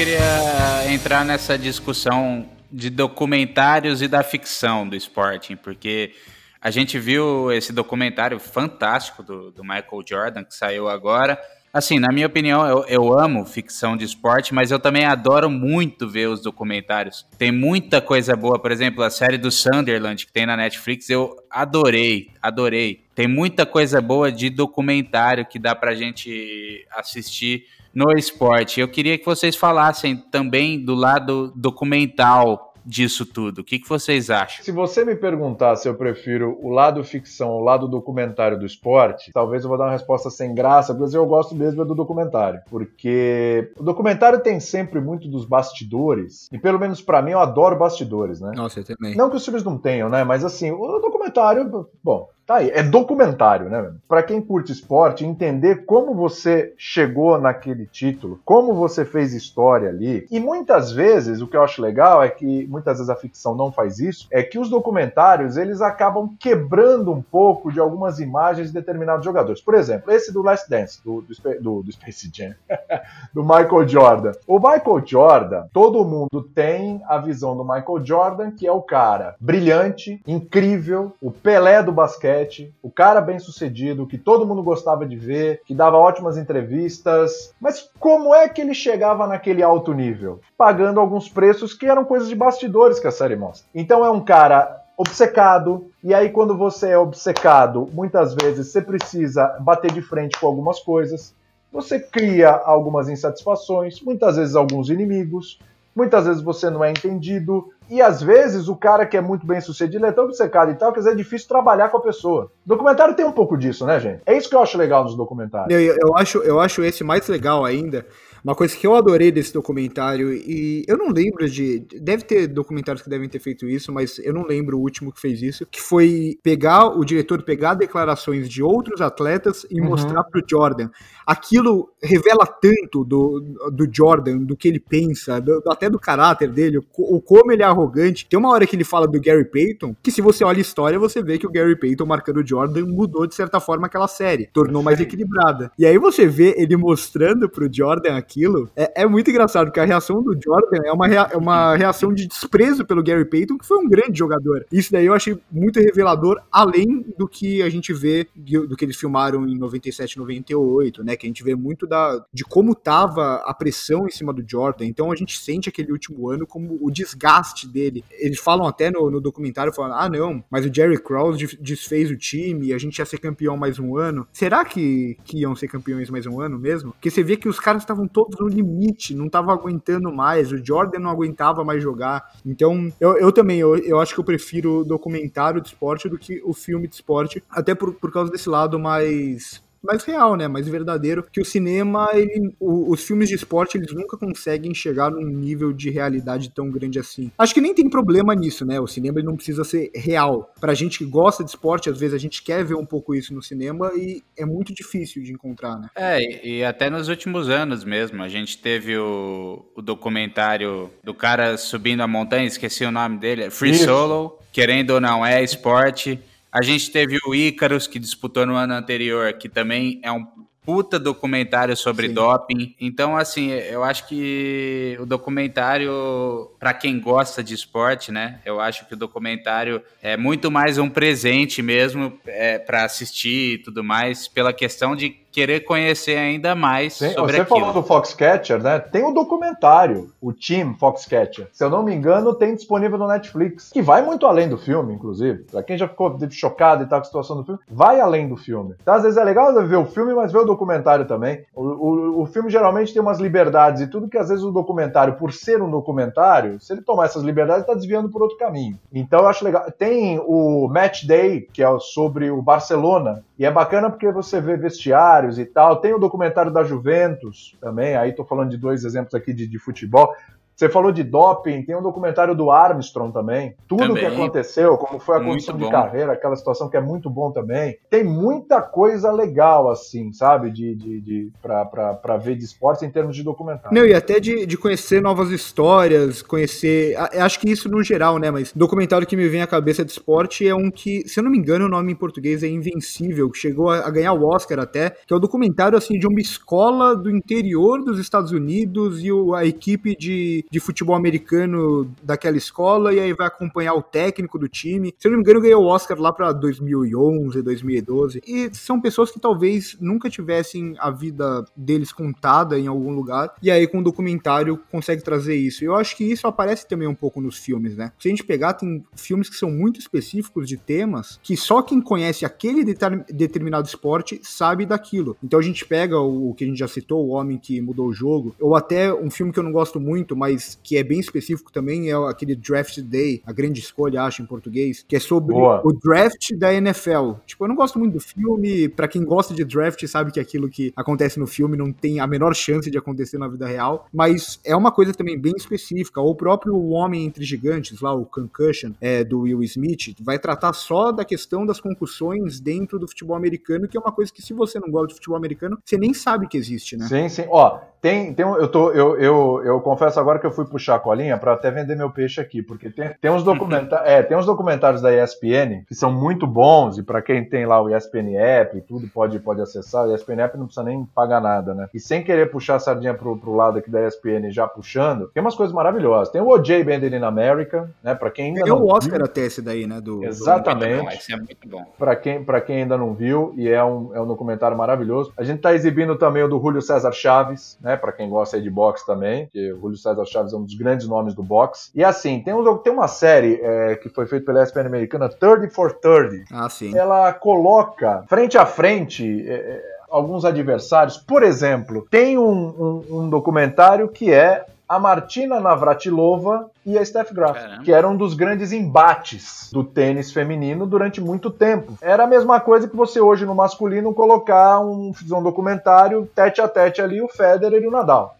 Queria entrar nessa discussão de documentários e da ficção do esporte, porque a gente viu esse documentário fantástico do, do Michael Jordan que saiu agora. Assim, na minha opinião, eu, eu, amo ficção de esporte, mas eu também adoro muito ver os documentários. Tem muita coisa boa, por exemplo, a série do Sunderland que tem na Netflix, eu adorei, adorei. Tem muita coisa boa de documentário que dá pra gente assistir no esporte. Eu queria que vocês falassem também do lado documental disso tudo. O que, que vocês acham? Se você me perguntar se eu prefiro o lado ficção ou o lado documentário do esporte, talvez eu vou dar uma resposta sem graça, mas eu gosto mesmo do documentário. Porque o documentário tem sempre muito dos bastidores, e pelo menos para mim eu adoro bastidores, né? Nossa, eu também. Não que os filmes não tenham, né? Mas assim, o documentário, bom, Tá aí, é documentário, né? Para quem curte esporte, entender como você chegou naquele título, como você fez história ali. E muitas vezes, o que eu acho legal é que muitas vezes a ficção não faz isso, é que os documentários eles acabam quebrando um pouco de algumas imagens de determinados jogadores. Por exemplo, esse do Last Dance, do, do, do Space Jam, do Michael Jordan. O Michael Jordan, todo mundo tem a visão do Michael Jordan, que é o cara brilhante, incrível, o Pelé do basquete o cara bem sucedido, que todo mundo gostava de ver, que dava ótimas entrevistas. Mas como é que ele chegava naquele alto nível? Pagando alguns preços que eram coisas de bastidores que a série mostra. Então é um cara obcecado, e aí quando você é obcecado, muitas vezes você precisa bater de frente com algumas coisas, você cria algumas insatisfações, muitas vezes alguns inimigos, muitas vezes você não é entendido, E às vezes o cara que é muito bem sucedido é tão obcecado e tal, que às vezes é difícil trabalhar com a pessoa. O documentário tem um pouco disso, né, gente? É isso que eu acho legal nos documentários. Eu, eu, acho, eu acho esse mais legal ainda, uma coisa que eu adorei desse documentário, e eu não lembro de. Deve ter documentários que devem ter feito isso, mas eu não lembro o último que fez isso. Que foi pegar o diretor pegar declarações de outros atletas e uhum. mostrar pro Jordan. Aquilo revela tanto do, do Jordan, do que ele pensa, do, até do caráter dele, o, o, como ele é arrogante. Tem uma hora que ele fala do Gary Payton, que se você olha a história, você vê que o Gary Payton marcando o Jordan mudou de certa forma aquela série, tornou mais equilibrada. E aí você vê ele mostrando pro Jordan aquilo, é, é muito engraçado, porque a reação do Jordan é uma, rea, é uma reação de desprezo pelo Gary Payton, que foi um grande jogador. Isso daí eu achei muito revelador, além do que a gente vê, do que eles filmaram em 97, 98, né? Que a gente vê muito da, de como tava a pressão em cima do Jordan. Então a gente sente aquele último ano como o desgaste dele. Eles falam até no, no documentário, falando, ah não, mas o Jerry Krause desfez o time, a gente ia ser campeão mais um ano. Será que, que iam ser campeões mais um ano mesmo? Porque você vê que os caras estavam todos todos no limite, não tava aguentando mais, o Jordan não aguentava mais jogar. Então, eu, eu também, eu, eu acho que eu prefiro o documentário de esporte do que o filme de esporte, até por, por causa desse lado mais mais real, né? Mais verdadeiro. Que o cinema, ele, o, os filmes de esporte, eles nunca conseguem chegar num nível de realidade tão grande assim. Acho que nem tem problema nisso, né? O cinema ele não precisa ser real. Pra gente que gosta de esporte, às vezes a gente quer ver um pouco isso no cinema e é muito difícil de encontrar, né? É, e até nos últimos anos mesmo. A gente teve o, o documentário do cara subindo a montanha, esqueci o nome dele, Free isso. Solo. Querendo ou não, é esporte. A gente teve o Ícaros, que disputou no ano anterior, que também é um puta documentário sobre Sim. doping. Então, assim, eu acho que o documentário, para quem gosta de esporte, né? Eu acho que o documentário é muito mais um presente mesmo é, para assistir e tudo mais, pela questão de querer conhecer ainda mais Sim, sobre você aquilo. falou do Foxcatcher, né? Tem o um documentário, o Team Foxcatcher. Se eu não me engano, tem disponível no Netflix, que vai muito além do filme, inclusive. Pra quem já ficou chocado e tal com a situação do filme, vai além do filme. Então, às vezes é legal ver o filme, mas ver o documentário também. O, o, o filme geralmente tem umas liberdades e tudo que às vezes o documentário, por ser um documentário, se ele tomar essas liberdades, tá desviando por outro caminho. Então eu acho legal. Tem o Match Day, que é sobre o Barcelona, e é bacana porque você vê vestiário e tal. Tem o documentário da Juventus também, aí estou falando de dois exemplos aqui de, de futebol. Você falou de doping, tem um documentário do Armstrong também. Tudo o que aconteceu, como foi a condição de carreira, aquela situação que é muito bom também. Tem muita coisa legal, assim, sabe? De, de, de, pra, pra, pra ver de esportes em termos de documentário. Não, e até de, de conhecer novas histórias, conhecer. Acho que isso no geral, né? Mas documentário que me vem à cabeça de esporte é um que, se eu não me engano, o nome em português é Invencível, que chegou a, a ganhar o Oscar até, que é o documentário assim de uma escola do interior dos Estados Unidos e o, a equipe de de futebol americano daquela escola e aí vai acompanhar o técnico do time. Se eu não me engano, ganhou o Oscar lá para 2011, 2012. E são pessoas que talvez nunca tivessem a vida deles contada em algum lugar e aí com o documentário consegue trazer isso. Eu acho que isso aparece também um pouco nos filmes, né? Se a gente pegar, tem filmes que são muito específicos de temas que só quem conhece aquele determinado esporte sabe daquilo. Então a gente pega o que a gente já citou, O Homem que Mudou o Jogo, ou até um filme que eu não gosto muito, mas mas que é bem específico também, é aquele Draft Day, a grande escolha, acho, em português, que é sobre Boa. o draft da NFL. Tipo, eu não gosto muito do filme, para quem gosta de draft sabe que aquilo que acontece no filme não tem a menor chance de acontecer na vida real, mas é uma coisa também bem específica. O próprio Homem Entre Gigantes, lá, o Concussion, é, do Will Smith, vai tratar só da questão das concussões dentro do futebol americano, que é uma coisa que se você não gosta de futebol americano, você nem sabe que existe, né? Sim, sim. Ó, tem, tem eu, tô, eu, eu, eu confesso agora que eu fui puxar a colinha para até vender meu peixe aqui, porque tem, tem, uns documentários, é, tem uns documentários da ESPN que são muito bons, e para quem tem lá o ESPN App e tudo, pode, pode acessar. O ESPN App não precisa nem pagar nada, né? E sem querer puxar a sardinha pro, pro lado aqui da ESPN já puxando, tem umas coisas maravilhosas. Tem o OJ Bender in America, né? Para quem ainda tem não o Oscar viu, até esse daí, né? Do, Exatamente. Do... Esse é muito bom. Para quem, pra quem ainda não viu, e é um, é um documentário maravilhoso. A gente tá exibindo também o do Julio César Chaves, né? Para quem gosta aí de boxe também, que o Julio César Chaves é um dos grandes nomes do boxe. E assim, tem, um, tem uma série é, que foi feita pela ESPN americana, 30 for 30. Ah, sim. Ela coloca frente a frente. É, é alguns adversários. Por exemplo, tem um, um, um documentário que é a Martina Navratilova e a Steph Graf, Caramba. que eram um dos grandes embates do tênis feminino durante muito tempo. Era a mesma coisa que você hoje no masculino colocar um, um documentário tete a tete ali, o Federer e o Nadal.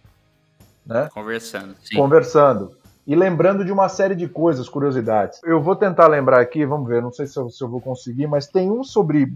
Né? Conversando. Sim. Conversando e lembrando de uma série de coisas, curiosidades. Eu vou tentar lembrar aqui, vamos ver, não sei se eu, se eu vou conseguir, mas tem um sobre,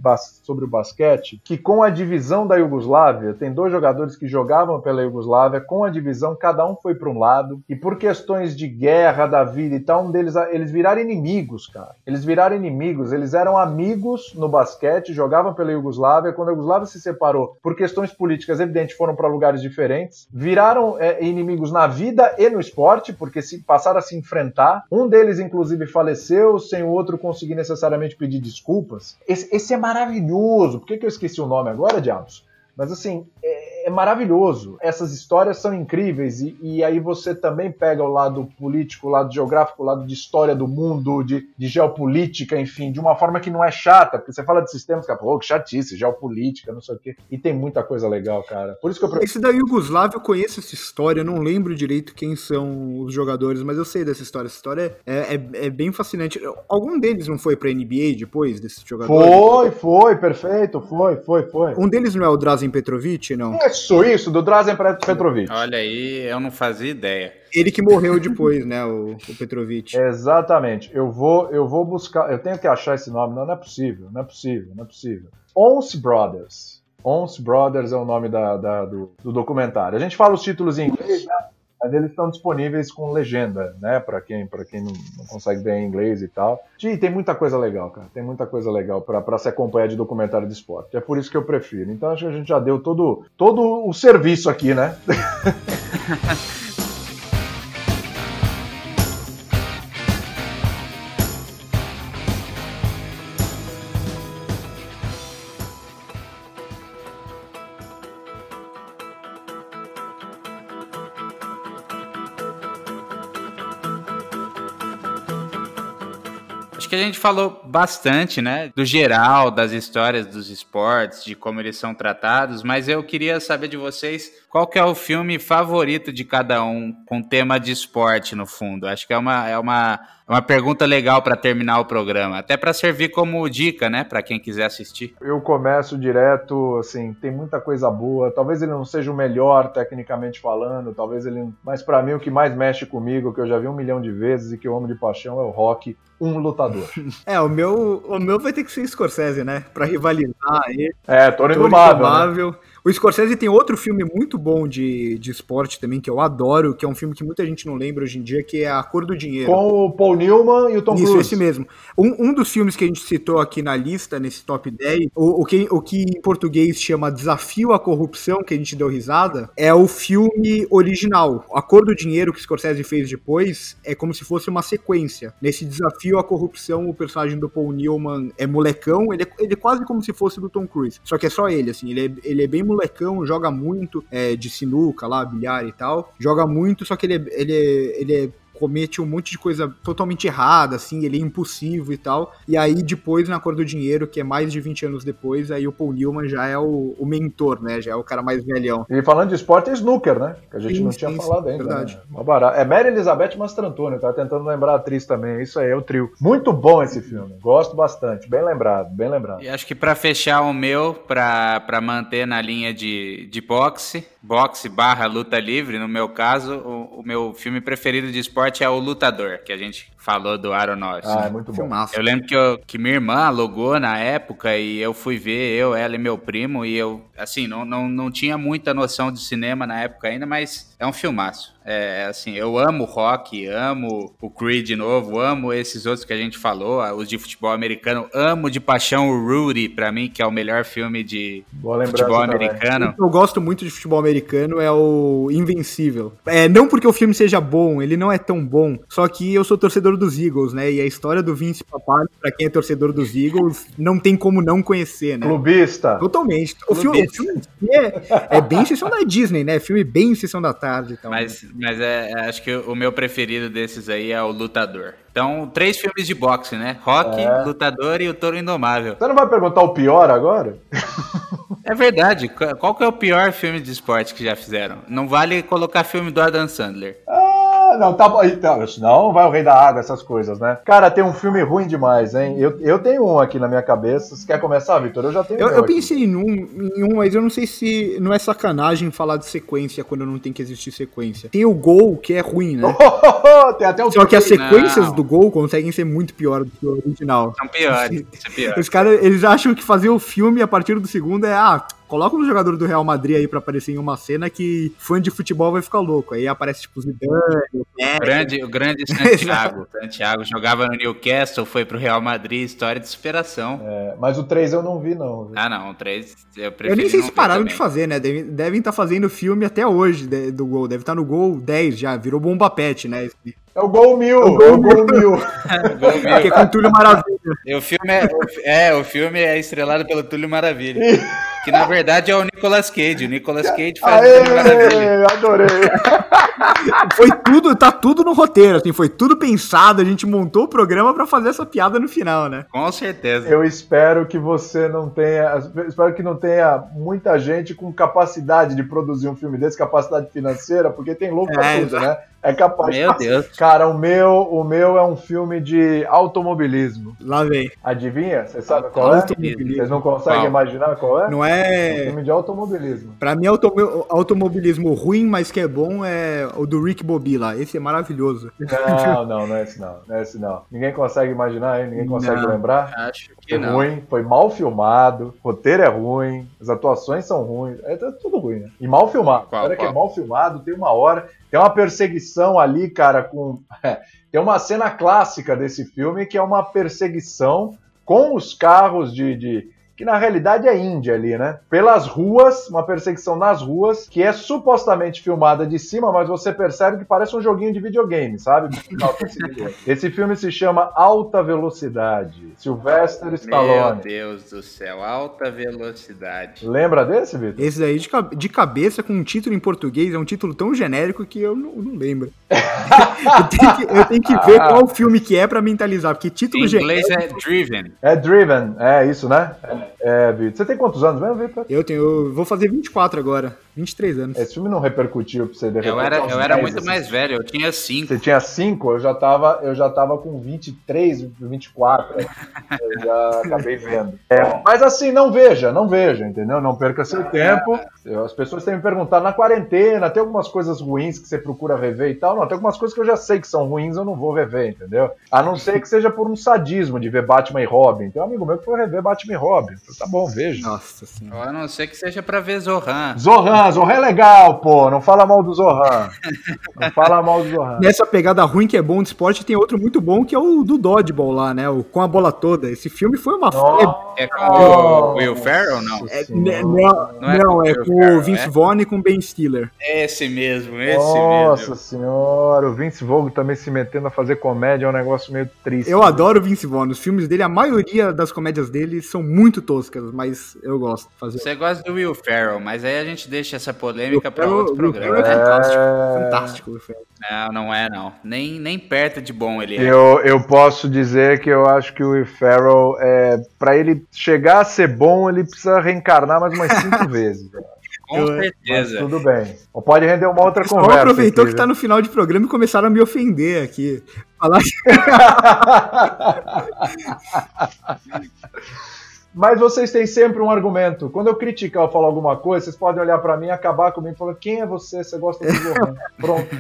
sobre o basquete que, com a divisão da Iugoslávia, tem dois jogadores que jogavam pela Iugoslávia, com a divisão, cada um foi para um lado, e por questões de guerra da vida e tal, um deles, eles viraram inimigos, cara. Eles viraram inimigos, eles eram amigos no basquete, jogavam pela Iugoslávia, quando a Iugoslávia se separou por questões políticas, evidente, foram para lugares diferentes, viraram é, inimigos na vida e no esporte, porque se passaram a se enfrentar. Um deles, inclusive, faleceu sem o outro conseguir necessariamente pedir desculpas. Esse, esse é maravilhoso. Por que, que eu esqueci o nome agora, Diabos? Mas assim, é, é maravilhoso. Essas histórias são incríveis e, e, aí você também pega o lado político, o lado geográfico, o lado de história do mundo, de, de geopolítica, enfim, de uma forma que não é chata, porque você fala de sistemas, cara, pô, que chatice, geopolítica, não sei o quê. E tem muita coisa legal, cara. Por isso que eu Esse da Yugoslávia eu conheço essa história, não lembro direito quem são os jogadores, mas eu sei dessa história. Essa história é, é, é bem fascinante. Algum deles não foi pra NBA depois desses jogadores? Foi, foi, perfeito, foi, foi, foi. Um deles não é o Drazen Petrovic, não? É suíço do Drazen Petrovic. Olha aí, eu não fazia ideia. Ele que morreu depois, né, o, o Petrovic. Exatamente. Eu vou, eu vou buscar, eu tenho que achar esse nome. Não, não é possível, não é possível, não é possível. Once Brothers. Once Brothers é o nome da, da do, do, documentário. A gente fala os títulos em inglês, né? Mas eles estão disponíveis com legenda, né? Para quem, pra quem não, não, consegue ver em inglês e tal. E tem muita coisa legal, cara. Tem muita coisa legal para se acompanhar de documentário de esporte. É por isso que eu prefiro. Então acho que a gente já deu todo, todo o serviço aqui, né? que a gente falou bastante, né? Do geral, das histórias dos esportes, de como eles são tratados, mas eu queria saber de vocês qual que é o filme favorito de cada um com tema de esporte no fundo. Acho que é uma, é uma, é uma pergunta legal para terminar o programa, até para servir como dica, né, para quem quiser assistir. Eu começo direto, assim, tem muita coisa boa. Talvez ele não seja o melhor tecnicamente falando, talvez ele, mas para mim o que mais mexe comigo, que eu já vi um milhão de vezes e que eu amo de paixão é o Rock, um lutador. é, o meu, o meu vai ter que ser Scorsese, né, para rivalizar aí. É, Tony Indomável. Né? O Scorsese tem outro filme muito bom de, de esporte também, que eu adoro, que é um filme que muita gente não lembra hoje em dia, que é A Cor do Dinheiro. Com o Paul Newman e o Tom Isso, Cruise. esse mesmo. Um, um dos filmes que a gente citou aqui na lista, nesse top 10, o, o, que, o que em português chama Desafio à Corrupção, que a gente deu risada, é o filme original. A Cor do Dinheiro, que Scorsese fez depois, é como se fosse uma sequência. Nesse Desafio à Corrupção, o personagem do Paul Newman é molecão, ele é, ele é quase como se fosse do Tom Cruise. Só que é só ele, assim, ele é, ele é bem molecão, joga muito é, de sinuca lá, bilhar e tal. Joga muito, só que ele é, ele é, ele é comete um monte de coisa totalmente errada, assim, ele é impulsivo e tal. E aí, depois, na Cor do Dinheiro, que é mais de 20 anos depois, aí o Paul Newman já é o, o mentor, né? Já é o cara mais velhão. E falando de esporte, é snooker, né? Que a gente sim, não tinha sim, falado ainda. Verdade. Né? É Mary Elizabeth Mastrantoni, tá tentando lembrar a atriz também. Isso aí, é o trio. Muito bom esse filme. Gosto bastante. Bem lembrado, bem lembrado. E acho que para fechar o meu, para manter na linha de, de boxe, boxe barra luta livre, no meu caso, o, o meu filme preferido de esporte esporte é o Lutador, que a gente falou do Aronofsky. Ah, é muito bom. Eu lembro que, eu, que minha irmã alugou na época e eu fui ver, eu, ela e meu primo, e eu, assim, não, não, não tinha muita noção de cinema na época ainda, mas é um filmaço. É, assim, eu amo rock, amo o Creed de novo, amo esses outros que a gente falou, os de futebol americano, amo de paixão o Rudy, para mim, que é o melhor filme de futebol americano. Eu gosto muito de futebol americano, é o Invencível. É, não porque o filme seja bom, ele não é tão bom, só que eu sou torcedor dos Eagles, né? E a história do Vince Papali, pra quem é torcedor dos Eagles, não tem como não conhecer, né? Clubista. Totalmente. O filme, o filme é, é bem sessão da Disney, né? Filme bem sessão da tarde. Então, Mas mas é, é, acho que o meu preferido desses aí é o Lutador. Então, três filmes de boxe, né? Rock, é. Lutador e o Toro Indomável. Você não vai perguntar o pior agora? É verdade. Qual que é o pior filme de esporte que já fizeram? Não vale colocar filme do Adam Sandler. Ah, não, tá bom. Então, senão vai o Rei da Água, essas coisas, né? Cara, tem um filme ruim demais, hein? Eu, eu tenho um aqui na minha cabeça. Você quer começar, Vitor? Eu já tenho Eu, um eu pensei em um, em um, mas eu não sei se não é sacanagem falar de sequência quando não tem que existir sequência. Tem o Gol, que é ruim, né? tem até o Só que as sequências Não. do Gol conseguem ser muito pior do que o original. São piores. Os caras, eles acham que fazer o filme a partir do segundo é, ah, coloca um jogador do Real Madrid aí pra aparecer em uma cena que fã de futebol vai ficar louco. Aí aparece, tipo, Zidane, o O Messi. grande, o grande Santiago. Santiago jogava no Newcastle, foi pro Real Madrid, história de superação. É, mas o 3 eu não vi, não. viu? Ah, não, o 3 eu Eu prefiro. nem sei se pararam de fazer, né? Devem estar tá fazendo filme até hoje de- do Gol. Deve estar no Gol 10 já, virou bomba pet, né? É o Gol Mil! o É o Gol Gol Mil! Que é com Túlio Maravilha. E o filme é, é, o filme é estrelado pelo Túlio Maravilha. que na verdade é o Nicolas Cage. O Nicolas Cage faz. Aê, adorei! Foi tudo, tá tudo no roteiro, assim, foi tudo pensado, a gente montou o programa pra fazer essa piada no final, né? Com certeza. Eu espero que você não tenha. Espero que não tenha muita gente com capacidade de produzir um filme desse, capacidade financeira, porque tem louco pra É, tudo, né? É capaz. Meu Deus. Cara, o meu, o meu é um filme de automobilismo. Lá vem. Adivinha? Você sabe qual é? Automobilismo. Vocês não conseguem Qual? imaginar qual é? Não Um é. filme de automobilismo. Pra mim, automo- automobilismo ruim, mas que é bom, é o do Rick Bobby lá. Esse é maravilhoso. Não, não, não é esse não. Não é esse não. Ninguém consegue imaginar, hein? Ninguém consegue Não. lembrar? Acho que Foi não. ruim, foi mal filmado, o roteiro é ruim, as atuações são ruins, é tudo ruim, né? E mal filmado. Qual, Olha que é mal filmado, tem uma hora, tem uma perseguição ali, cara, com. tem uma cena clássica desse filme que é uma perseguição com os carros de. de- que na realidade é Índia ali, né? Pelas ruas, uma perseguição nas ruas, que é supostamente filmada de cima, mas você percebe que parece um joguinho de videogame, sabe? Esse filme se chama Alta Velocidade. Sylvester Meu Stallone. Deus do céu, alta velocidade. Lembra desse, Vitor? Esse daí, de, de cabeça, com um título em português, é um título tão genérico que eu não, não lembro. eu, tenho que, eu tenho que ver qual filme que é pra mentalizar, porque Em título inglês genérico... é Driven. É Driven, é isso, né? É, Vitor. Você tem quantos anos mesmo, Vitor? Eu tenho, eu vou fazer 24 agora, 23 anos. Esse filme não repercutiu pra você de Eu repente, era, eu era 10, muito assim. mais velho, eu tinha 5. Você tinha 5, eu já tava, eu já tava com 23, 24. né? Eu já acabei vendo. É, mas assim, não veja, não veja, entendeu? Não perca seu tempo. Eu- As pessoas têm me perguntado na quarentena, tem algumas coisas ruins que você procura rever e tal. Não, tem algumas coisas que eu já sei que são ruins, eu não vou rever, entendeu? A não ser que seja por um sadismo de ver Batman e Robin. Tem um amigo meu que foi rever Batman e Robin. Eu falei, Tá bom, veja. Nossa senhora. A não ser que seja pra ver Zohan. Zohan, Zohan é legal, pô. Não fala mal do Zohan. Não fala mal do Zohan. Nessa pegada ruim que é bom de esporte, tem outro muito bom que é o do Dodgeball lá, né? O Com a Bola Toda. Esse filme foi uma febre. É com o Will Ferrell, não? É, né, não, Não é não, com o é com o Ferrell, Vince é? Vaughn e com o Ben Stiller. Esse mesmo, esse Nossa mesmo. senhora, o Vince Vogue também se metendo a fazer comédia é um negócio meio triste. Eu adoro o Vince Vaughn. Os filmes dele, a maioria das comédias dele são muito toscas, mas eu gosto de fazer. Você gosta do Will Ferrell, mas aí a gente deixa essa polêmica pra Will outro Ferrell- programa. Will é fantástico. É. Fantástico, Will Ferrell. Não, não é não. Nem, nem perto de bom ele é. Eu, eu posso dizer que eu acho que o Will Ferrell, é, pra ele chegar a ser bom, ele precisa reencarnar mais umas cinco vezes. Com Mas certeza. tudo bem. Ou pode render uma outra Só conversa. aproveitou aqui, que tá no final de programa e começaram a me ofender aqui. Falar Mas vocês têm sempre um argumento. Quando eu criticar ou falar alguma coisa, vocês podem olhar pra mim, acabar comigo e falar: quem é você? Você gosta do Zohan? Pronto.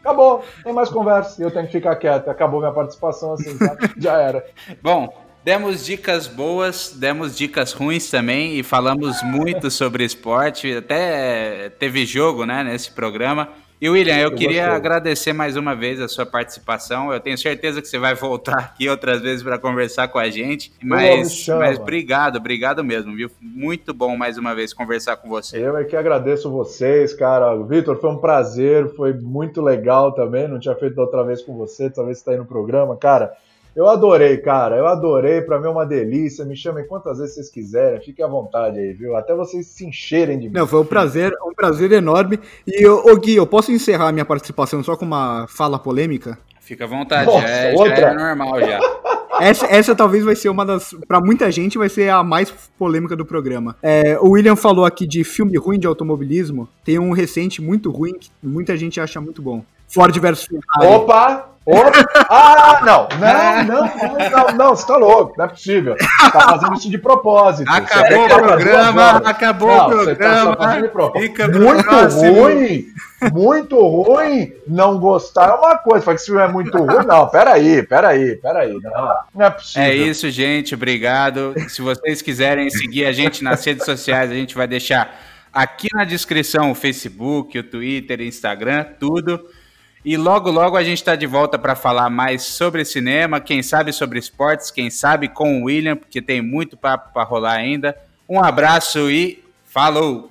Acabou. Tem mais conversa. E eu tenho que ficar quieto. Acabou minha participação assim, tá? Já era. Bom, demos dicas boas, demos dicas ruins também e falamos muito sobre esporte. Até teve jogo, né, nesse programa. E William, eu, Eu queria gostei. agradecer mais uma vez a sua participação. Eu tenho certeza que você vai voltar aqui outras vezes para conversar com a gente. Mas, mas obrigado, obrigado mesmo, viu? Muito bom mais uma vez conversar com você. Eu é que agradeço vocês, cara. Vitor, foi um prazer, foi muito legal também. Não tinha feito outra vez com você, dessa vez você tá aí no programa, cara. Eu adorei, cara. Eu adorei. Pra mim é uma delícia. Me chamem quantas vezes vocês quiserem. Fiquem à vontade aí, viu? Até vocês se encherem de mim. Não, foi um prazer, um prazer enorme. E, ô, ô, Gui, eu posso encerrar minha participação só com uma fala polêmica? Fica à vontade, Nossa, já, é- já outra? é normal já. essa, essa talvez vai ser uma das. Pra muita gente, vai ser a mais polêmica do programa. É, o William falou aqui de filme ruim de automobilismo. Tem um recente muito ruim que muita gente acha muito bom. Ford versus Ferrari. Opa! Ah, não! Não, não, não, não, você tá louco, não é possível. Tá fazendo isso de propósito. Acabou o programa, acabou o programa. Tá muito ruim, muito ruim. Não gostar é uma coisa, falar que esse filme é muito ruim. Não, peraí, peraí, peraí. Não, não é possível. É isso, gente, obrigado. Se vocês quiserem seguir a gente nas redes sociais, a gente vai deixar aqui na descrição o Facebook, o Twitter, o Instagram, tudo. E logo, logo a gente está de volta para falar mais sobre cinema, quem sabe sobre esportes, quem sabe com o William, porque tem muito papo para rolar ainda. Um abraço e falou!